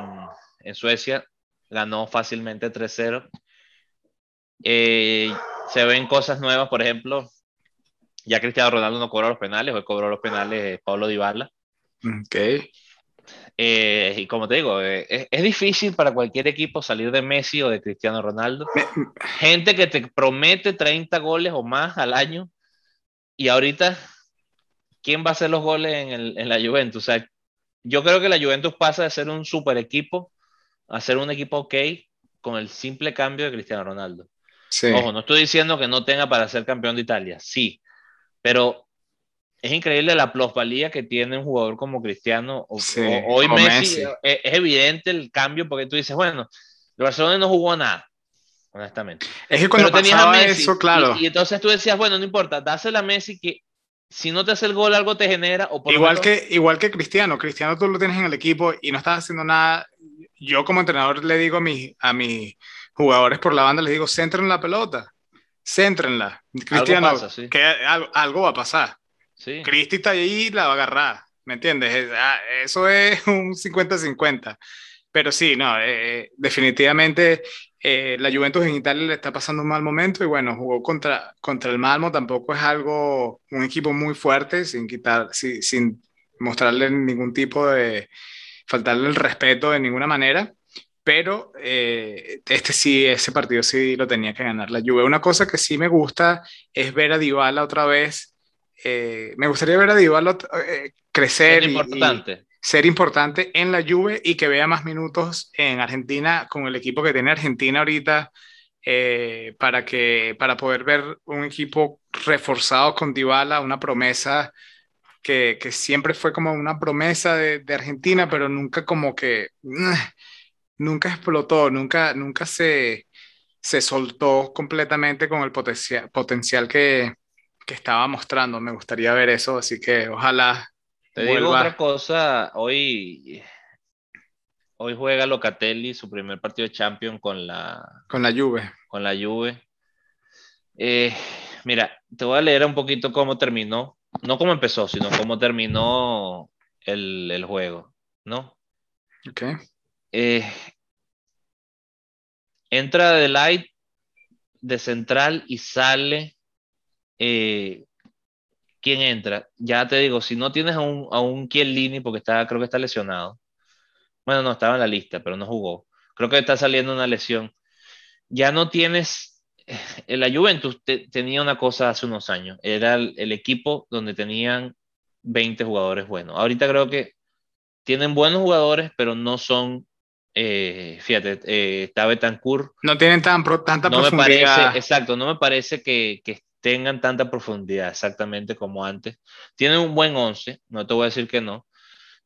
en Suecia, ganó fácilmente 3-0. Eh, se ven cosas nuevas, por ejemplo, ya Cristiano Ronaldo no cobra los penales, hoy cobró los penales Pablo Dybala. Ok. Eh, y como te digo, eh, es, es, difícil para cualquier equipo salir de Messi o de Cristiano Ronaldo. Gente que te promete 30 goles o más al año y ahorita, ¿quién va a hacer los goles en, el, en, la Juventus? O sea, yo creo que la Juventus pasa de ser un super equipo a ser un equipo ok con el simple cambio de Cristiano Ronaldo. Ojo, no estoy diciendo que no tenga para ser campeón de Italia, sí, pero es increíble la plusvalía que tiene un jugador como Cristiano. O, hoy Messi, Es, evidente el cambio porque tú dices, bueno, el Barcelona no jugó nada honestamente. Es que cuando pasaba Messi, eso, claro. Y, entonces tú decías, bueno, no importa, dásela a Messi que si no te hace el gol algo te genera. O igual, que, igual que Cristiano, Cristiano tú lo tienes en el equipo y no estás haciendo nada. Yo como entrenador le digo a, mi, a mis jugadores por la banda, les digo, centren la pelota, céntrenla. Cristiano, que algo, va a pasar. Sí. Cristi está ahí y la va a agarrar, ¿me entiendes? Ah, eso es un 50-50. Pero sí, no, eh, definitivamente eh, la Juventus en Italia le está pasando un mal momento y bueno, jugó contra, contra el Malmo, tampoco es algo, un equipo muy fuerte, sin quitar, sin mostrarle ningún tipo de, faltarle el respeto de ninguna manera, pero eh, este sí, ese partido sí lo tenía que ganar la Juve. Una cosa que sí me gusta es ver a Dybala otra vez, eh, me gustaría ver a Dybala crecer. Es importante. Ser importante en la Juve y que vea más minutos en Argentina con el equipo que tiene Argentina ahorita eh, para, que, para poder ver un equipo reforzado con Dybala, una promesa que, que siempre fue como una promesa de, de, Argentina, pero nunca como que, nunca explotó, nunca, nunca se, se soltó completamente con el potencial, potencial que, que estaba mostrando. Me gustaría ver eso, así que ojalá. Te digo otra cosa, hoy Hoy juega Locatelli su primer partido de Champions con la... Con la Juve. Con la Juve. Eh, mira, te voy a leer un poquito cómo terminó. No cómo empezó, sino cómo terminó el, juego, ¿no? Ok. Eh, entra de light de central y sale. Eh, ¿Quién entra? Ya te digo, si no tienes a un, a un Chiellini, porque está, creo que está lesionado, bueno, no, estaba en la lista, pero no jugó. Creo que está saliendo una lesión. Ya no tienes. En la Juventus tenía una cosa hace unos años. Era el, equipo donde tenían 20 jugadores buenos. Ahorita creo que tienen buenos jugadores, pero no son. Eh, fíjate, eh, está Betancourt. No tienen tan tanta no profundidad. Me parece, exacto, no me parece que, que tengan tanta profundidad exactamente como antes. Tienen un buen 11, no te voy a decir que no,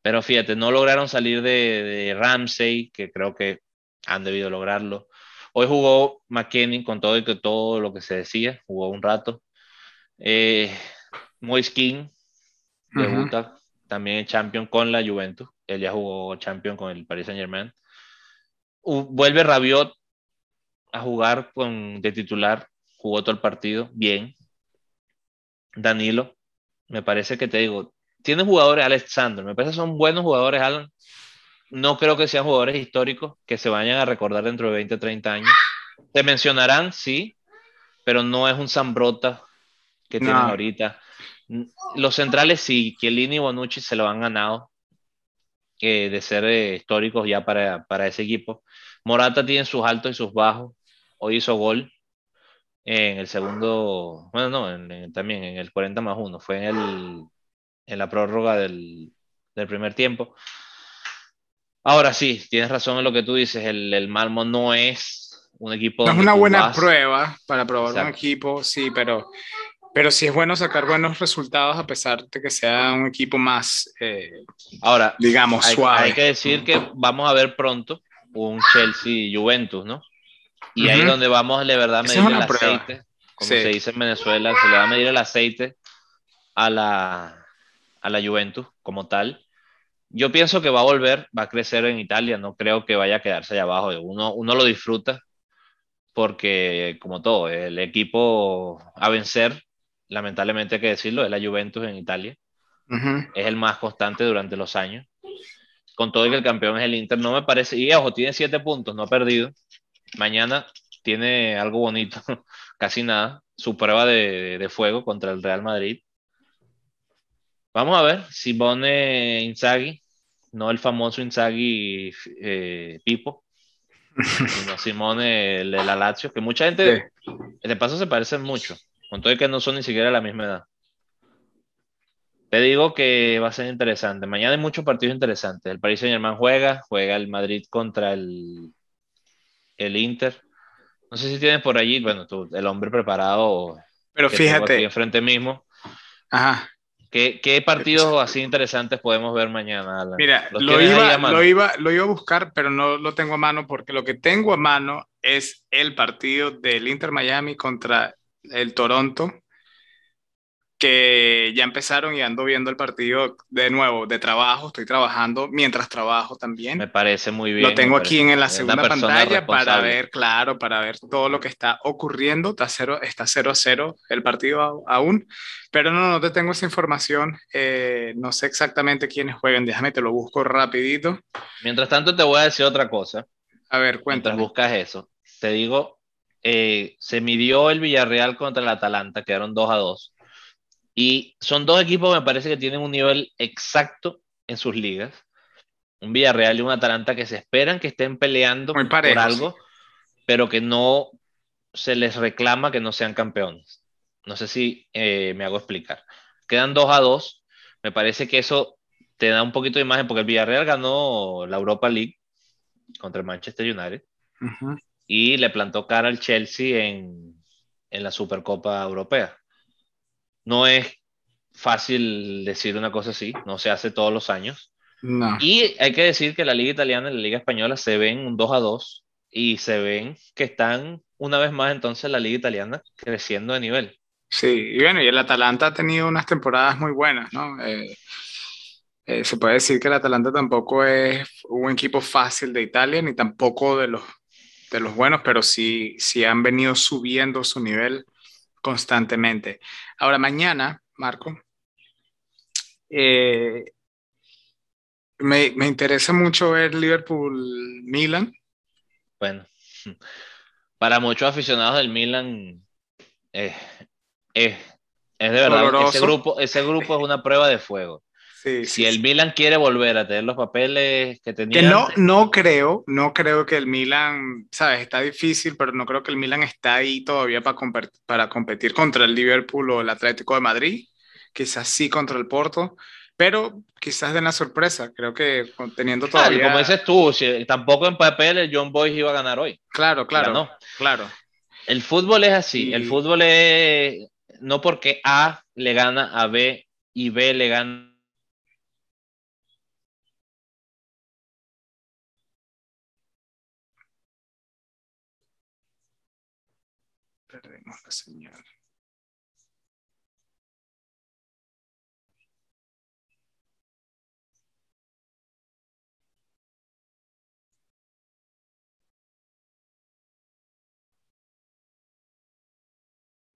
pero fíjate, no lograron salir de, Ramsey, que creo que han debido lograrlo. Hoy jugó McKenny con todo, y que todo lo que se decía, jugó un rato. Eh, Moise King debuta también en Champion con la Juventus. Él ya jugó Champion con el Paris Saint Germain. vuelve Rabiot a jugar con, de titular, jugó todo el partido, bien. Danilo, me parece que te digo, tiene jugadores, Alexander, me parece que son buenos jugadores, Alan. No creo que sean jugadores históricos que se vayan a recordar dentro de 20, 30 años. Se mencionarán, sí, pero no es un Zambrota que tienen ahorita. Los centrales sí, Chiellini y Bonucci se lo han ganado eh, de ser eh, históricos ya para, para, ese equipo. Morata tiene sus altos y sus bajos. Hoy hizo gol en el segundo, bueno, no, también en el 40 más 1, fue en el en la prórroga del, primer tiempo. Ahora sí, tienes razón en lo que tú dices, el, el Malmo no es un equipo... No es una buena prueba para probar un equipo, sí, pero, pero sí es bueno sacar buenos resultados a pesar de que sea un equipo más, eh, Ahora, digamos, suave. Hay que decir que vamos a ver pronto un Chelsea-Juventus, ¿no? Y ahí es donde vamos de verdad a medir el aceite, como se dice en Venezuela, se le va a medir el aceite a la, a la Juventus como tal. Yo pienso que va a volver, va a crecer en Italia, no creo que vaya a quedarse allá abajo. Uno, uno lo disfruta porque, como todo, el equipo a vencer, lamentablemente hay que decirlo, es la Juventus en Italia. Es el más constante durante los años. Con todo y que el campeón es el Inter, no me parece. Y ojo, tiene siete puntos, no ha perdido. Mañana tiene algo bonito, casi nada. Su prueba de, de fuego contra el Real Madrid Vamos a ver, Simone Inzaghi, no el famoso Inzaghi eh, Pipo, sino Simone el de la Lazio, que mucha gente de paso se parecen mucho, con todo y que no son ni siquiera la misma edad. Te digo que va a ser interesante. Mañana hay muchos partidos interesantes. El Paris Saint Germain juega, juega el Madrid contra el, el Inter. No sé si tienes por allí, bueno, tú, el hombre preparado. Pero fíjate. Aquí enfrente mismo. Ajá. ¿Qué, partidos así interesantes podemos ver mañana? Mira, lo iba, lo, iba, lo iba a buscar, pero no lo tengo a mano porque lo que tengo a mano es el partido del Inter Miami contra el Toronto que ya empezaron y ando viendo el partido de nuevo, de trabajo, estoy trabajando mientras trabajo también. Me parece muy bien. Lo tengo aquí en la segunda pantalla para ver, claro, para ver todo lo que está ocurriendo. Está 0 está cero a 0 el partido aún, pero no, no te tengo esa información. Eh, no sé exactamente quiénes juegan, déjame, te lo busco rapidito. Mientras tanto te voy a decir otra cosa. A ver, cuéntame. Mientras buscas eso, te digo, eh, se midió el Villarreal contra el Atalanta, quedaron 2 a 2 y son dos equipos, me parece que tienen un nivel exacto en sus ligas. Un Villarreal y un Atalanta que se esperan que estén peleando por algo, pero que no se les reclama que no sean campeones. No sé si eh, me hago explicar. Quedan dos a dos. Me parece que eso te da un poquito de imagen, porque el Villarreal ganó la Europa League contra el Manchester United y le plantó cara al Chelsea en, en la Supercopa Europea. No es fácil decir una cosa así, no se hace todos los años. Y hay que decir que la Liga Italiana y la Liga Española se ven un 2 a 2 y se ven que están una vez más entonces la Liga Italiana creciendo de nivel. Sí, y bueno, y el Atalanta ha tenido unas temporadas muy buenas, ¿no? Eh, eh, se puede decir que el Atalanta tampoco es un equipo fácil de Italia, ni tampoco de los, de los buenos, pero sí, sí han venido subiendo su nivel constantemente. Ahora, mañana, Marco, eh, me, me, interesa mucho ver Liverpool-Milan. Bueno, para muchos aficionados del Milan, eh, es de verdad, ese grupo, ese grupo es una prueba de fuego si el Milan quiere volver a tener los papeles que tenía. Que no, no creo, no creo que el Milan, sabes, está difícil, pero no creo que el Milan está ahí todavía para, para competir contra el Liverpool o el Atlético de Madrid. Quizás sí contra el Porto, pero quizás de la sorpresa. Creo que teniendo todavía. Claro, como dices tú, si, tampoco en papel el John Boyce iba a ganar hoy. Claro, claro. Claro. El fútbol es así. El fútbol es no porque A le gana a B y B le gana Perdemos la señal.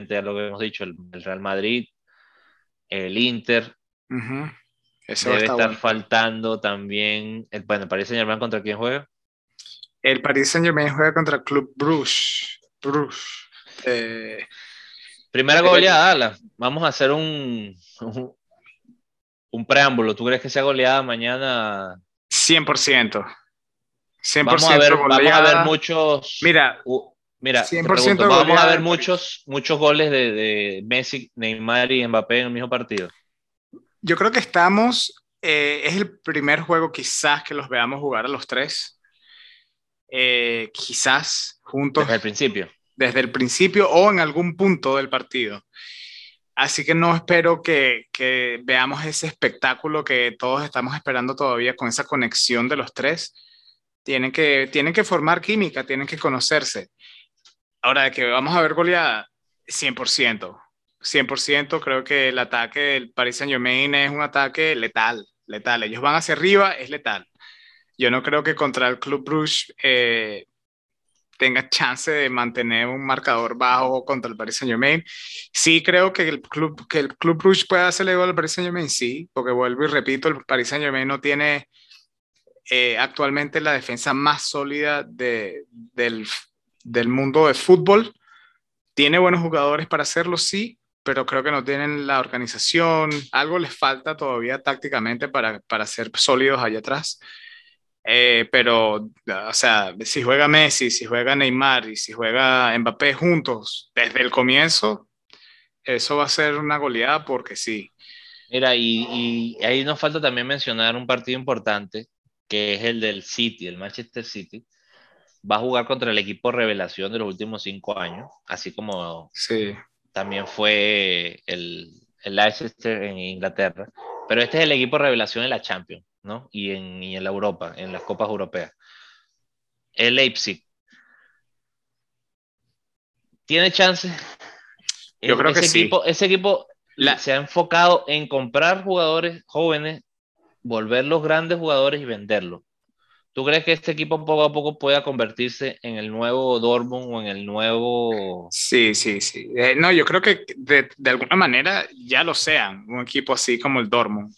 Ya lo que hemos dicho, el, Real Madrid, el Inter. Debe estar faltando también. El, bueno, el Paris Saint Germain contra quién juega? El Paris Saint Germain juega contra el Club Bruges. Bruges. Eh, Primera goleada, Vamos a hacer un, un, preámbulo. ¿Tú crees que sea goleada mañana? 100%. 100% vamos a ver, vamos a ver muchos. Mira, mira 100% vamos a ver muchos, muchos goles de, de, Messi, Neymar y Mbappé en el mismo partido. Yo creo que estamos. Eh, es el primer juego, quizás, que los veamos jugar a los tres. Eh, quizás juntos. Desde el principio desde el principio o en algún punto del partido. Así que no espero que, veamos ese espectáculo que todos estamos esperando todavía con esa conexión de los tres. Tienen que, tienen que formar química, tienen que conocerse. Ahora, de que vamos a ver goleada, 100%. 100% creo que el ataque del Paris Saint Germain es un ataque letal, letal. Ellos van hacia arriba, es letal. Yo no creo que contra el Club Bruges eh, tenga chance de mantener un marcador bajo contra el Paris Saint Germain. Sí creo que el club, que el club Rouge pueda hacerle gol al Paris Saint Germain, sí, porque vuelvo y repito, el Paris Saint Germain no tiene eh, actualmente la defensa más sólida de, del, del mundo de fútbol. Tiene buenos jugadores para hacerlo, sí, pero creo que no tienen la organización, algo les falta todavía tácticamente para, para ser sólidos allá atrás. Eh, pero, o sea, si juega Messi, si juega Neymar y si juega Mbappé juntos desde el comienzo, eso va a ser una goleada porque sí. Mira, y, y ahí nos falta también mencionar un partido importante, que es el del City, el Manchester City. Va a jugar contra el equipo revelación de los últimos cinco años, así como sí. también fue el, el Leicester en Inglaterra. Pero este es el equipo revelación en la Champions. ¿No? Y en, y en la Europa, en las copas europeas. El Leipzig. ¿Tiene chance? Yo creo ese que equipo, sí. Ese equipo se ha enfocado en comprar jugadores jóvenes, volver los grandes jugadores y venderlos. ¿Tú crees que este equipo poco a poco pueda convertirse en el nuevo Dortmund o en el nuevo... Sí, sí, sí. Eh, no, yo creo que de, de, alguna manera ya lo sean, un equipo así como el Dortmund.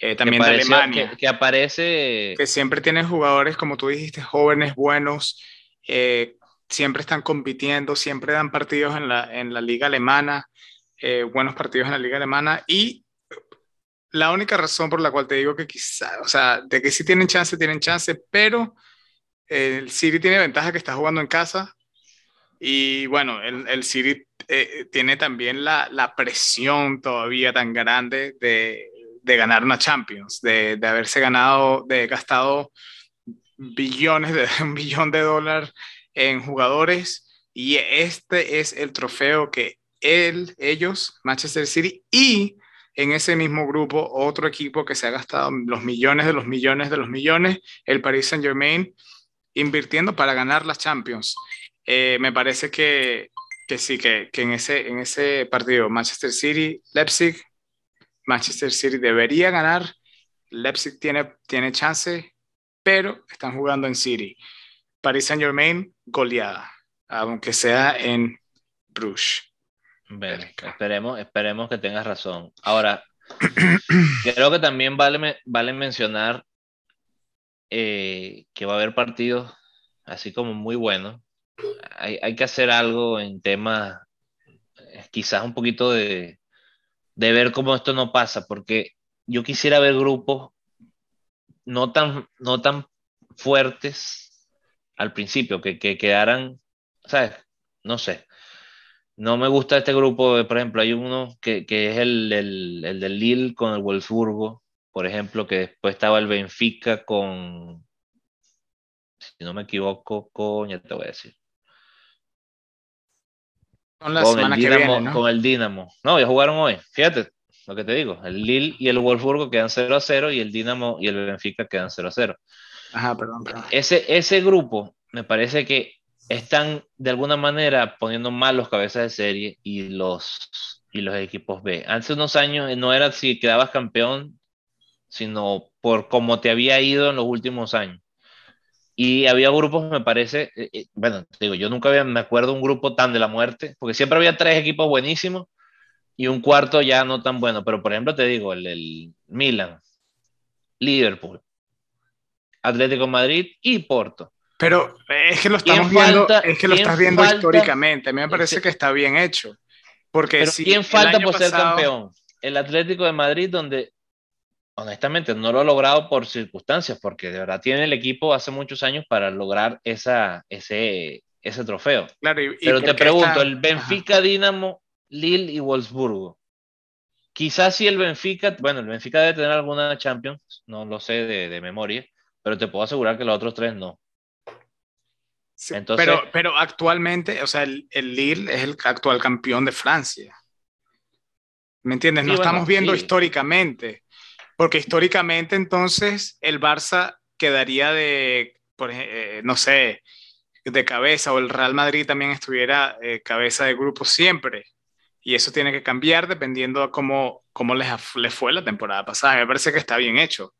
Eh, también de Alemania. Que, aparece. Que siempre tiene jugadores, como tú dijiste, jóvenes, buenos, eh, siempre están compitiendo, siempre dan partidos en la, en la liga alemana, eh, buenos partidos en la liga alemana. Y la única razón por la cual te digo que quizá, o sea, de que sí tienen chance, tienen chance, pero el City tiene ventaja que está jugando en casa. Y bueno, el, el City tiene también la, la presión todavía tan grande de de ganar una Champions, de, de, haberse ganado, de gastado billones, de un billón de dólares en jugadores y este es el trofeo que él, ellos, Manchester City y en ese mismo grupo otro equipo que se ha gastado los millones de los millones de los millones, el Paris Saint Germain, invirtiendo para ganar las Champions. Eh, me parece que, que sí, que, que, en, ese, en ese partido Manchester City, Leipzig, Manchester City debería ganar, Leipzig tiene, tiene chance, pero están jugando en City. Paris Saint Germain, goleada, aunque sea en Bruges. esperemos, esperemos que tengas razón. Ahora, creo que también vale, vale mencionar eh, que va a haber partidos así como muy buenos. Hay, hay que hacer algo en temas, eh, quizás un poquito de, de ver cómo esto no pasa, porque yo quisiera ver grupos no tan, no tan fuertes al principio, que, que quedaran, ¿sabes? No sé. No me gusta este grupo, por ejemplo, hay uno que, que es el, el, el, del Lille con el Wolfsburgo, por ejemplo, que después estaba el Benfica con, si no me equivoco, con, ya te voy a decir. Con, la con el Dinamo, ¿no? con el Dinamo. No, ya jugaron hoy, fíjate lo que te digo, el Lille y el Wolfsburgo quedan 0 a 0 y el Dinamo y el Benfica quedan 0 a 0. Ajá, perdón, perdón. Ese, ese grupo me parece que están de alguna manera poniendo mal los cabezas de serie y los, y los equipos B. Hace unos años no era si quedabas campeón, sino por cómo te había ido en los últimos años. Y había grupos, me parece, eh, eh, bueno, digo, yo nunca había, me acuerdo un grupo tan de la muerte, porque siempre había tres equipos buenísimos y un cuarto ya no tan bueno. Pero por ejemplo, te digo, el, el Milan, Liverpool, Atlético Madrid y Porto. Pero es que lo estamos viendo, es que lo estás viendo históricamente. A mí me parece que está bien hecho. Porque Pero si ¿quién falta por pasado... ser campeón? El Atlético de Madrid, donde honestamente no lo ha logrado por circunstancias, porque de verdad tiene el equipo hace muchos años para lograr esa, ese, ese trofeo. Claro, y, Pero te pregunto, está... el Benfica. Dinamo, Lille y Wolfsburgo. Quizás si el Benfica, bueno, el Benfica debe tener alguna Champions, no lo sé de, de memoria, pero te puedo asegurar que los otros tres no. Sí, Entonces, pero, pero actualmente, o sea, el, el, Lille es el actual campeón de Francia. ¿Me entiendes? No estamos viendo sí. históricamente, porque históricamente entonces el Barça quedaría de, por, eh, no sé, de cabeza, o el Real Madrid también estuviera eh, cabeza de grupo siempre. Y eso tiene que cambiar dependiendo de cómo, cómo les, les fue la temporada pasada. Me parece que está bien hecho.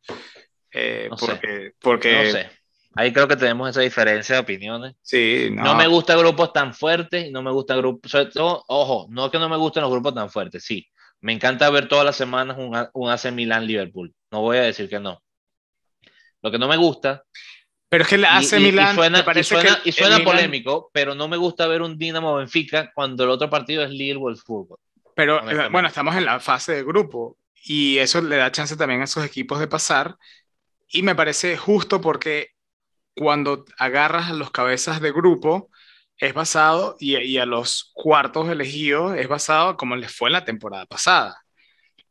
Eh, no porque, sé. porque no sé. Ahí creo que tenemos esa diferencia de opiniones. Sí, no. no me gustan grupos tan fuertes y no me gustan grupos, sobre todo, ojo, no que no me gusten los grupos tan fuertes, sí. Me encanta ver todas las semanas un, un AC Milan Liverpool. No voy a decir que no. Lo que no me gusta. Pero es que el AC Milan. Y, suena, y suena, y suena polémico, Milan... pero no me gusta ver un Dinamo Benfica cuando el otro partido es Lille Wolfsburgo. Pero bueno, estamos en la fase de grupo y eso le da chance también a esos equipos de pasar y me parece justo porque cuando agarras a los cabezas de grupo, es basado, y, y, a los cuartos elegidos, es basado como les fue en la temporada pasada.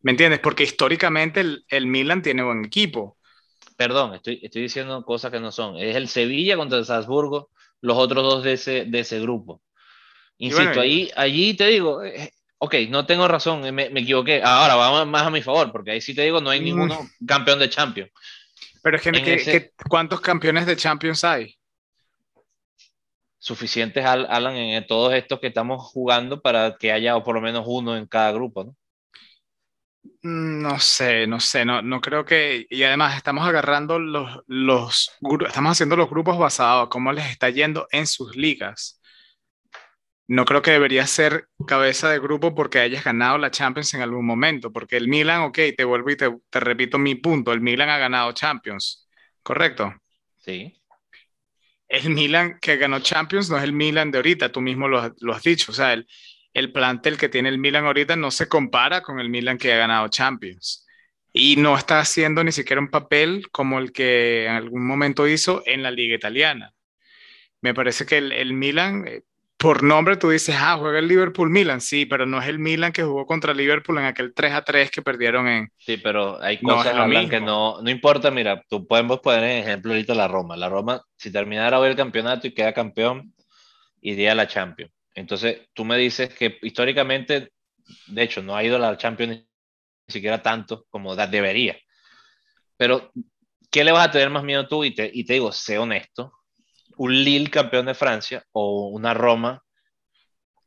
¿Me entiendes? Porque históricamente el, el Milan tiene buen equipo. Perdón, estoy, estoy, diciendo cosas que no son. Es el Sevilla contra el Salzburgo, los otros dos de ese, de ese grupo. Insisto, bueno, ahí, allí te digo, eh, ok, no tengo razón, me, me, equivoqué. Ahora vamos más a mi favor, porque ahí sí te digo, no hay ninguno mm. campeón de Champions. Pero es que, ese... ¿cuántos campeones de Champions hay? Suficientes, Alan, en todos estos que estamos jugando para que haya o por lo menos uno en cada grupo, ¿no? Mm, no sé, no sé, no, no creo que. Y además, estamos agarrando los, los. Estamos haciendo los grupos basados a cómo les está yendo en sus ligas no creo que debería ser cabeza de grupo porque hayas ganado la Champions en algún momento, porque el Milan, ok, te vuelvo y te, te repito mi punto, el Milan ha ganado Champions, ¿correcto? Sí. El Milan que ganó Champions no es el Milan de ahorita, tú mismo lo, lo has dicho, o sea, el, el plantel que tiene el Milan ahorita no se compara con el Milan que ha ganado Champions. Y no está haciendo ni siquiera un papel como el que en algún momento hizo en la liga italiana. Me parece que el, el Milan, eh, por nombre tú dices, ah, juega el Liverpool-Milan, sí, pero no es el Milan que jugó contra Liverpool en aquel 3 a 3 que perdieron en... Sí, pero hay cosas que no, no importa, mira, tú podemos poner en ejemplo ahorita la Roma. La Roma, si terminara hoy el campeonato y queda campeón, iría a la Champions. Entonces, tú me dices que históricamente, de hecho, no ha ido a la Champions ni siquiera tanto como debería. Pero, ¿qué le vas a tener más miedo tú? Y te, y te digo, sé honesto, un Lille campeón de Francia o una Roma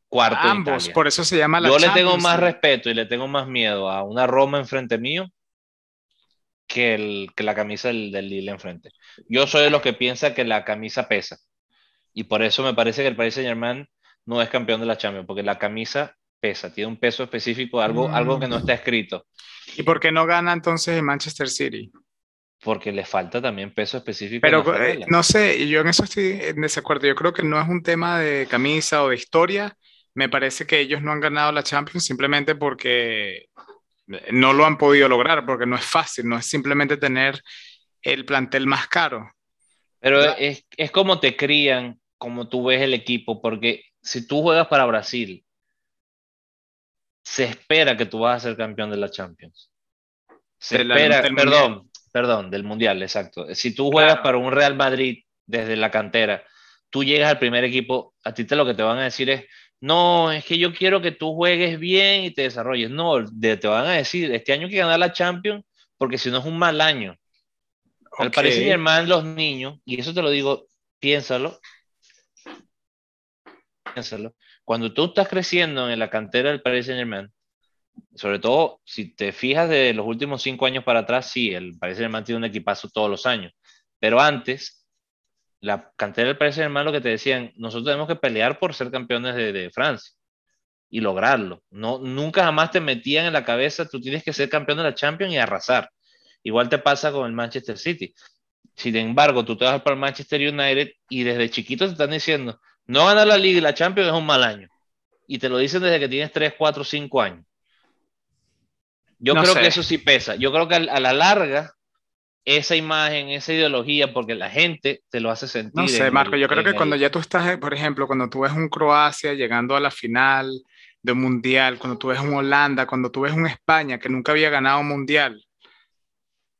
cuarto. Ambos, por eso se llama la Yo le tengo más respeto y le tengo más miedo a una Roma enfrente mío que, el, que la camisa del, del Lille enfrente. Yo soy de los que piensa que la camisa pesa. Y por eso me parece que el Paris Saint Germain no es campeón de la Champions, porque la camisa pesa, tiene un peso específico, algo, algo que no está escrito. ¿Y por qué no gana entonces en Manchester City? Porque le falta también peso específico. Pero eh, no sé, yo en eso estoy en desacuerdo. Yo creo que no es un tema de camisa o de historia. Me parece que ellos no han ganado la Champions simplemente porque no lo han podido lograr, porque no es fácil, no es simplemente tener el plantel más caro. Pero es, es como te crían, como tú ves el equipo, porque si tú juegas para Brasil, se espera que tú vas a ser campeón de la Champions. Se espera, perdón, Perdón, del Mundial, exacto. Si tú juegas para un Real Madrid desde la cantera, tú llegas al primer equipo, a ti te lo que te van a decir es, no, es que yo quiero que tú juegues bien y te desarrolles. No, te van a decir, este año hay que ganar la Champions porque si no es un mal año. Al parecer, hermano, los niños, y eso te lo digo, piénsalo, piénsalo. Cuando tú estás creciendo en la cantera del Paris Saint Germain, sobre todo si te fijas de los últimos cinco años para atrás, sí, el Paris Saint-Germain tiene un equipazo todos los años, pero antes, la cantera del Paris Saint-Germain lo que te decían, nosotros tenemos que pelear por ser campeones de, Francia y lograrlo. No, nunca jamás te metían en la cabeza, tú tienes que ser campeón de la Champions y arrasar. Igual te pasa con el Manchester City. Sin embargo, tú te vas para el Manchester United y desde chiquito te están diciendo, no ganar la Liga y la Champions es un mal año. Y te lo dicen desde que tienes 3, 4, 5 años. Yo creo que eso sí pesa. Yo creo que a la larga, esa imagen, esa ideología, porque la gente te lo hace sentir. No sé, Marco, yo creo que cuando ya tú estás, eh, por ejemplo, cuando tú ves un Croacia llegando a la final de un mundial, cuando tú ves un Holanda, cuando tú ves un España que nunca había ganado un mundial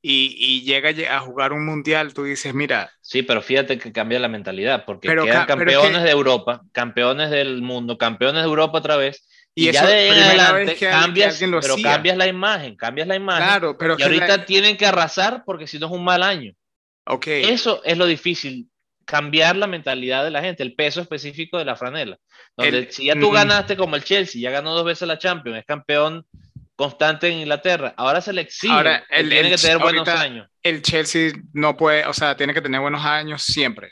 y, llega a jugar un mundial, tú dices, mira. Sí, pero fíjate que cambia la mentalidad, porque quedan campeones de Europa, campeones del mundo, campeones de Europa otra vez y, ya de adelante cambias, pero cambias la imagen, cambias la imagen. Claro, pero y ahorita tienen que arrasar porque si no es un mal año. Okay. Eso es lo difícil, cambiar la mentalidad de la gente, el peso específico de la franela. Donde si ya tú ganaste como el Chelsea, ya ganó dos veces la Champions, es campeón constante en Inglaterra, ahora se le exige ahora, tiene que tener buenos años. El Chelsea no puede, o sea, tiene que tener buenos años siempre.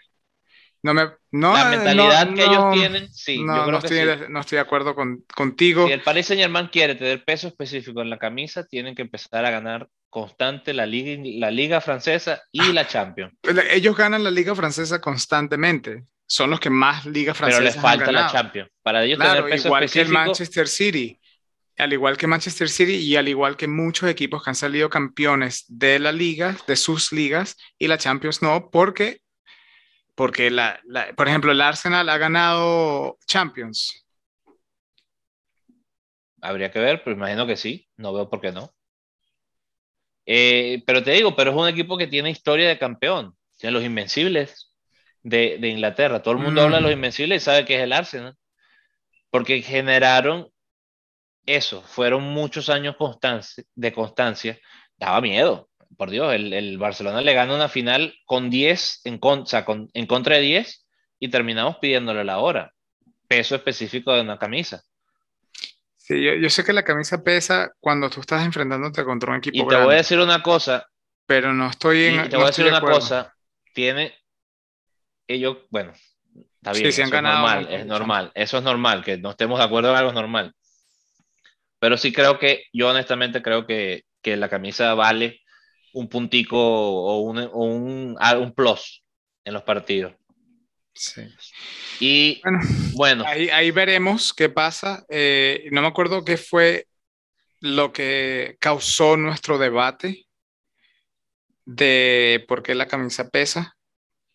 No me, no, la mentalidad que ellos tienen, sí. No, yo estoy, no estoy de acuerdo con, contigo. Si el Paris Saint Germain quiere tener peso específico en la camisa, tienen que empezar a ganar constante la liga, la liga francesa y la Champions. Ellos ganan la liga francesa constantemente. Son los que más liga francesa Pero les falta la Champions. Para ellos tener peso igual que el Manchester City. Al igual que Manchester City y al igual que muchos equipos que han salido campeones de la liga, de sus ligas, y la Champions no, porque porque, la, por ejemplo, el Arsenal ha ganado Champions. Habría que ver, pero imagino que sí. No veo por qué no. Eh, pero te digo, pero es un equipo que tiene historia de campeón. Tiene los Invencibles de, Inglaterra. Todo el mundo habla de los mm. Invencibles y sabe que es el Arsenal. Porque generaron eso. Fueron muchos años de constancia. Daba miedo por Dios, el, Barcelona le gana una final con 10, en, con, en contra de 10 y terminamos pidiéndole la hora. Peso específico de una camisa. Sí, yo, sé que la camisa pesa cuando tú estás enfrentándote contra un equipo. Y te voy a decir una cosa. Pero no estoy en. te voy a decir una cosa. Tiene. Ellos, bueno, está bien. Sí, han ganado es normal, es normal. Eso es normal, que no estemos de acuerdo en algo normal. Pero sí creo que, yo honestamente creo que, que la camisa vale un puntico o un, un, un plus en los partidos. Sí. Y bueno, Ahí, veremos qué pasa. Eh, no me acuerdo qué fue lo que causó nuestro debate de por qué la camisa pesa,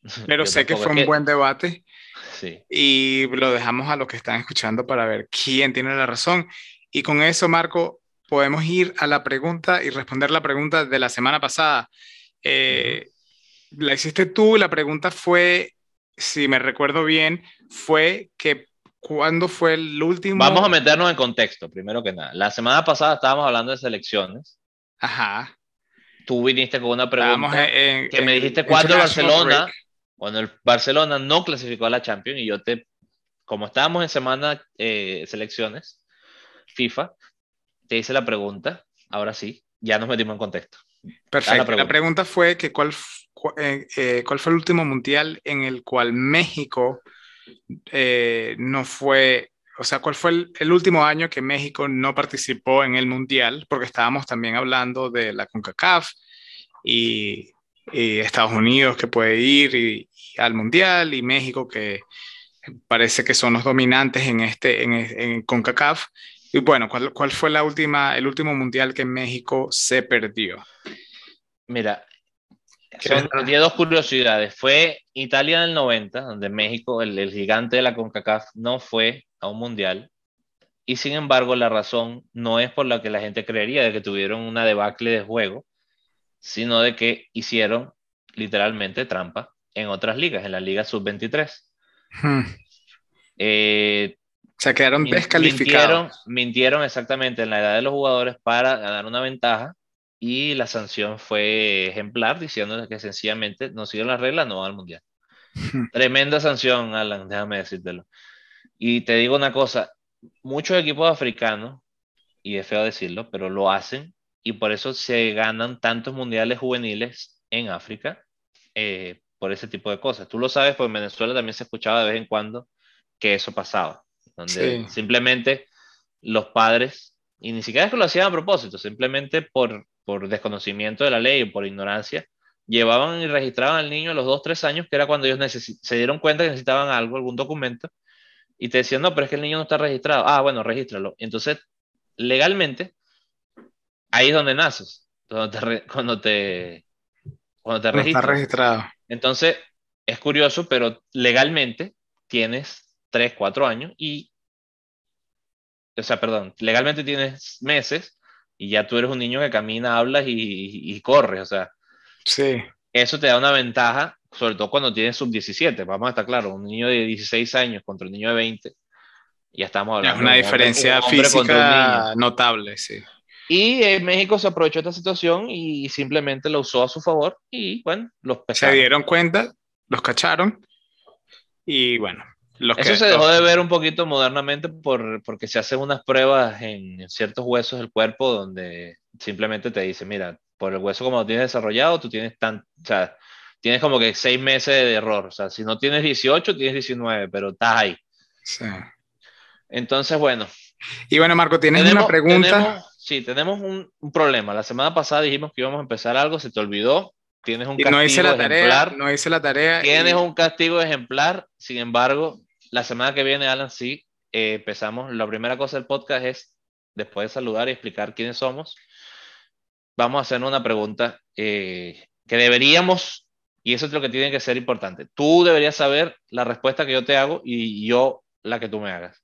pero sé que fue un buen debate. Sí. Y lo dejamos a los que están escuchando para ver quién tiene la razón. Y con eso, Marco, podemos ir a la pregunta y responder la pregunta de la semana pasada. Eh, la hiciste tú, la pregunta fue, si me recuerdo bien, fue que ¿cuándo fue el último? Vamos a meternos en contexto, primero que nada. La semana pasada estábamos hablando de selecciones. Ajá. Tú viniste con una pregunta que me dijiste cuándo Barcelona, cuando el Barcelona no clasificó a la Champions y yo te, como estábamos en semana eh, selecciones, FIFA, te hice la pregunta, ahora sí, ya nos metimos en contexto. Perfecto. La pregunta. fue que cuál, eh, eh, cuál fue el último mundial en el cual México eh, no fue, o sea, cuál fue el, último año que México no participó en el mundial, porque estábamos también hablando de la CONCACAF y, Estados Unidos que puede ir al mundial y México que parece que son los dominantes en este en, en CONCACAF y bueno, ¿cuál, ¿cuál, fue la última, el último mundial que México se perdió? Mira, son, dos curiosidades. Fue Italia en el 90, donde México, el, el, gigante de la CONCACAF, no fue a un mundial. Y sin embargo, la razón no es por la que la gente creería de que tuvieron una debacle de juego, sino de que hicieron literalmente trampa en otras ligas, en la Liga Sub-23. Hmm. Eh, se quedaron descalificados. Mintieron, exactamente en la edad de los jugadores para ganar una ventaja y la sanción fue ejemplar, diciendo que sencillamente no siguen las reglas, no van al mundial. Tremenda sanción, Alan, déjame decírtelo. Y te digo una cosa, muchos equipos africanos, y es feo decirlo, pero lo hacen y por eso se ganan tantos mundiales juveniles en África eh, por ese tipo de cosas. Tú lo sabes, pues en Venezuela también se escuchaba de vez en cuando que eso pasaba donde simplemente los padres, y ni siquiera es que lo hacían a propósito, simplemente por, por desconocimiento de la ley o por ignorancia, llevaban y registraban al niño a los 2, 3 años, que era cuando ellos se dieron cuenta que necesitaban algo, algún documento, y te decían, no, pero es que el niño no está registrado. Ah, bueno, regístralo. Entonces, legalmente, ahí es donde naces, cuando te, cuando te, cuando te registras. Está registrado. Entonces, es curioso, pero legalmente tienes 3, 4 años y, o sea, perdón, legalmente tienes meses y ya tú eres un niño que camina, hablas y, y, corre, o sea. Sí. Eso te da una ventaja, sobre todo cuando tienes sub 17, vamos a estar claros, un niño de 16 años contra un niño de 20, ya estamos hablando. Es una diferencia física notable, sí. Y en México se aprovechó esta situación y simplemente lo usó a su favor y bueno, los Se dieron cuenta, los cacharon y bueno, eso se dejó de ver un poquito modernamente por, porque se hacen unas pruebas en ciertos huesos del cuerpo donde simplemente te dice, mira, por el hueso como lo tienes desarrollado, tú tienes tan, o sea, tienes como que seis meses de error. O sea, si no tienes 18, tienes 19, pero estás ahí. Sí. Entonces, bueno. Y bueno, Marco, ¿tienes una pregunta? sí, tenemos un, un, problema. La semana pasada dijimos que íbamos a empezar algo, se te olvidó. Tienes un castigo no hice la Tarea, no hice la tarea. Tienes un castigo ejemplar, sin embargo, la semana que viene, Alan, sí, eh, empezamos. La primera cosa del podcast es, después de saludar y explicar quiénes somos, vamos a hacer una pregunta eh, que deberíamos, y eso es lo que tiene que ser importante. Tú deberías saber la respuesta que yo te hago y yo la que tú me hagas.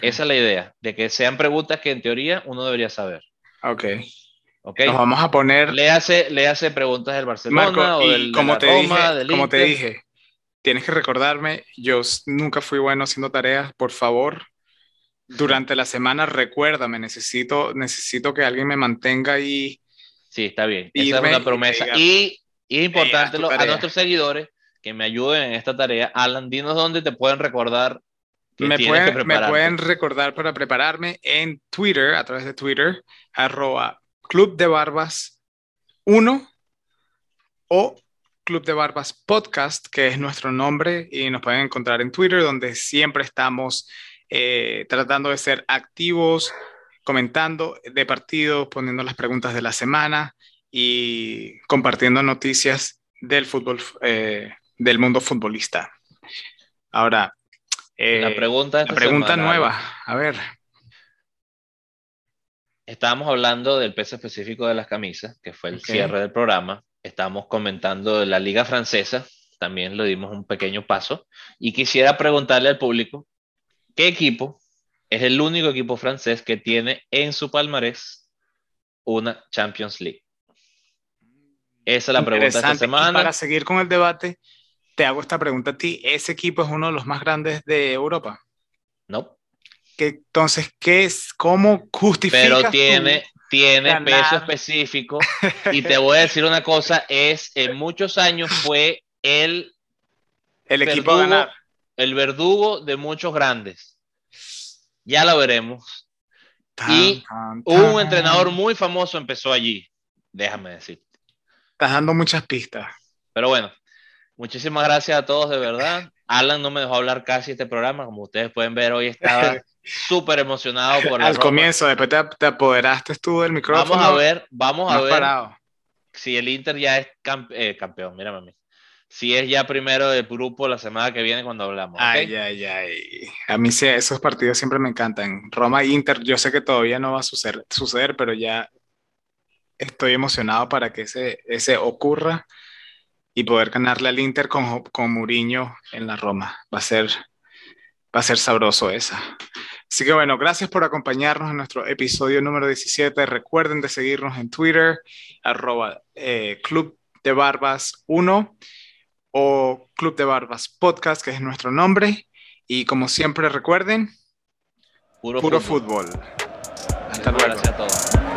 Esa es la idea, de que sean preguntas que en teoría uno debería saber. Ok. Okay. Nos vamos a poner. Le hace, le hace preguntas del Barcelona o del, como te dije, Como te dije, tienes que recordarme, yo nunca fui bueno haciendo tareas, por favor. Durante la semana recuérdame, necesito, necesito que alguien me mantenga ahí. Sí, está bien. Esa es una promesa. Y, y, es importante a nuestros seguidores que me ayuden en esta tarea. Alan, dinos dónde te pueden recordar. me, pueden, me pueden recordar para prepararme en Twitter, a través de Twitter, arroba Club de Barbas 1 o Club de Barbas Podcast, que es nuestro nombre, y nos pueden encontrar en Twitter, donde siempre estamos eh, tratando de ser activos, comentando de partidos, poniendo las preguntas de la semana y compartiendo noticias del fútbol, eh, del mundo futbolista. Ahora, eh, la pregunta, la pregunta nueva, a ver. Estábamos hablando del peso específico de las camisas, que fue el cierre del programa, estamos comentando la liga francesa también le dimos un pequeño paso. Y quisiera preguntarle al público, ¿qué equipo es el único equipo francés que tiene en su palmarés una Champions League? Esa es la pregunta de esta semana. para seguir con el debate, te hago esta pregunta a ti. ¿Ese equipo es uno de los más grandes de Europa? No. entonces, ¿qué es? ¿Cómo justifica? Pero tiene, tiene peso específico. Y te voy a decir una cosa, es en muchos años fue el, el equipo verdugo, ganar. El verdugo de muchos grandes. Ya lo veremos. y un entrenador muy famoso empezó allí, déjame decir. Estás dando muchas pistas. Pero bueno, muchísimas gracias a todos de verdad. Alan no me dejó hablar casi este programa, como ustedes pueden ver, hoy estaba súper emocionado por Al comienzo, después te, apoderaste tú del micrófono. Vamos a ver, vamos a ver si el Inter ya es eh, campeón, mírame a mí. Si es ya primero del grupo la semana que viene cuando hablamos. Ay, ay, ay. A mí sí, esos partidos siempre me encantan. Roma e Inter, yo sé que todavía no va a suceder, suceder pero ya estoy emocionado para que ese, ese ocurra y poder ganarle al Inter con, con Mourinho en la Roma. Va a ser, va a ser sabroso esa. Así que bueno, gracias por acompañarnos en nuestro episodio número 17. Recuerden de seguirnos en Twitter, arroba eh, Club de Barbas 1 o Club de Barbas Podcast, que es nuestro nombre. Y como siempre recuerden, puro, fútbol. Hasta luego. Gracias a todos.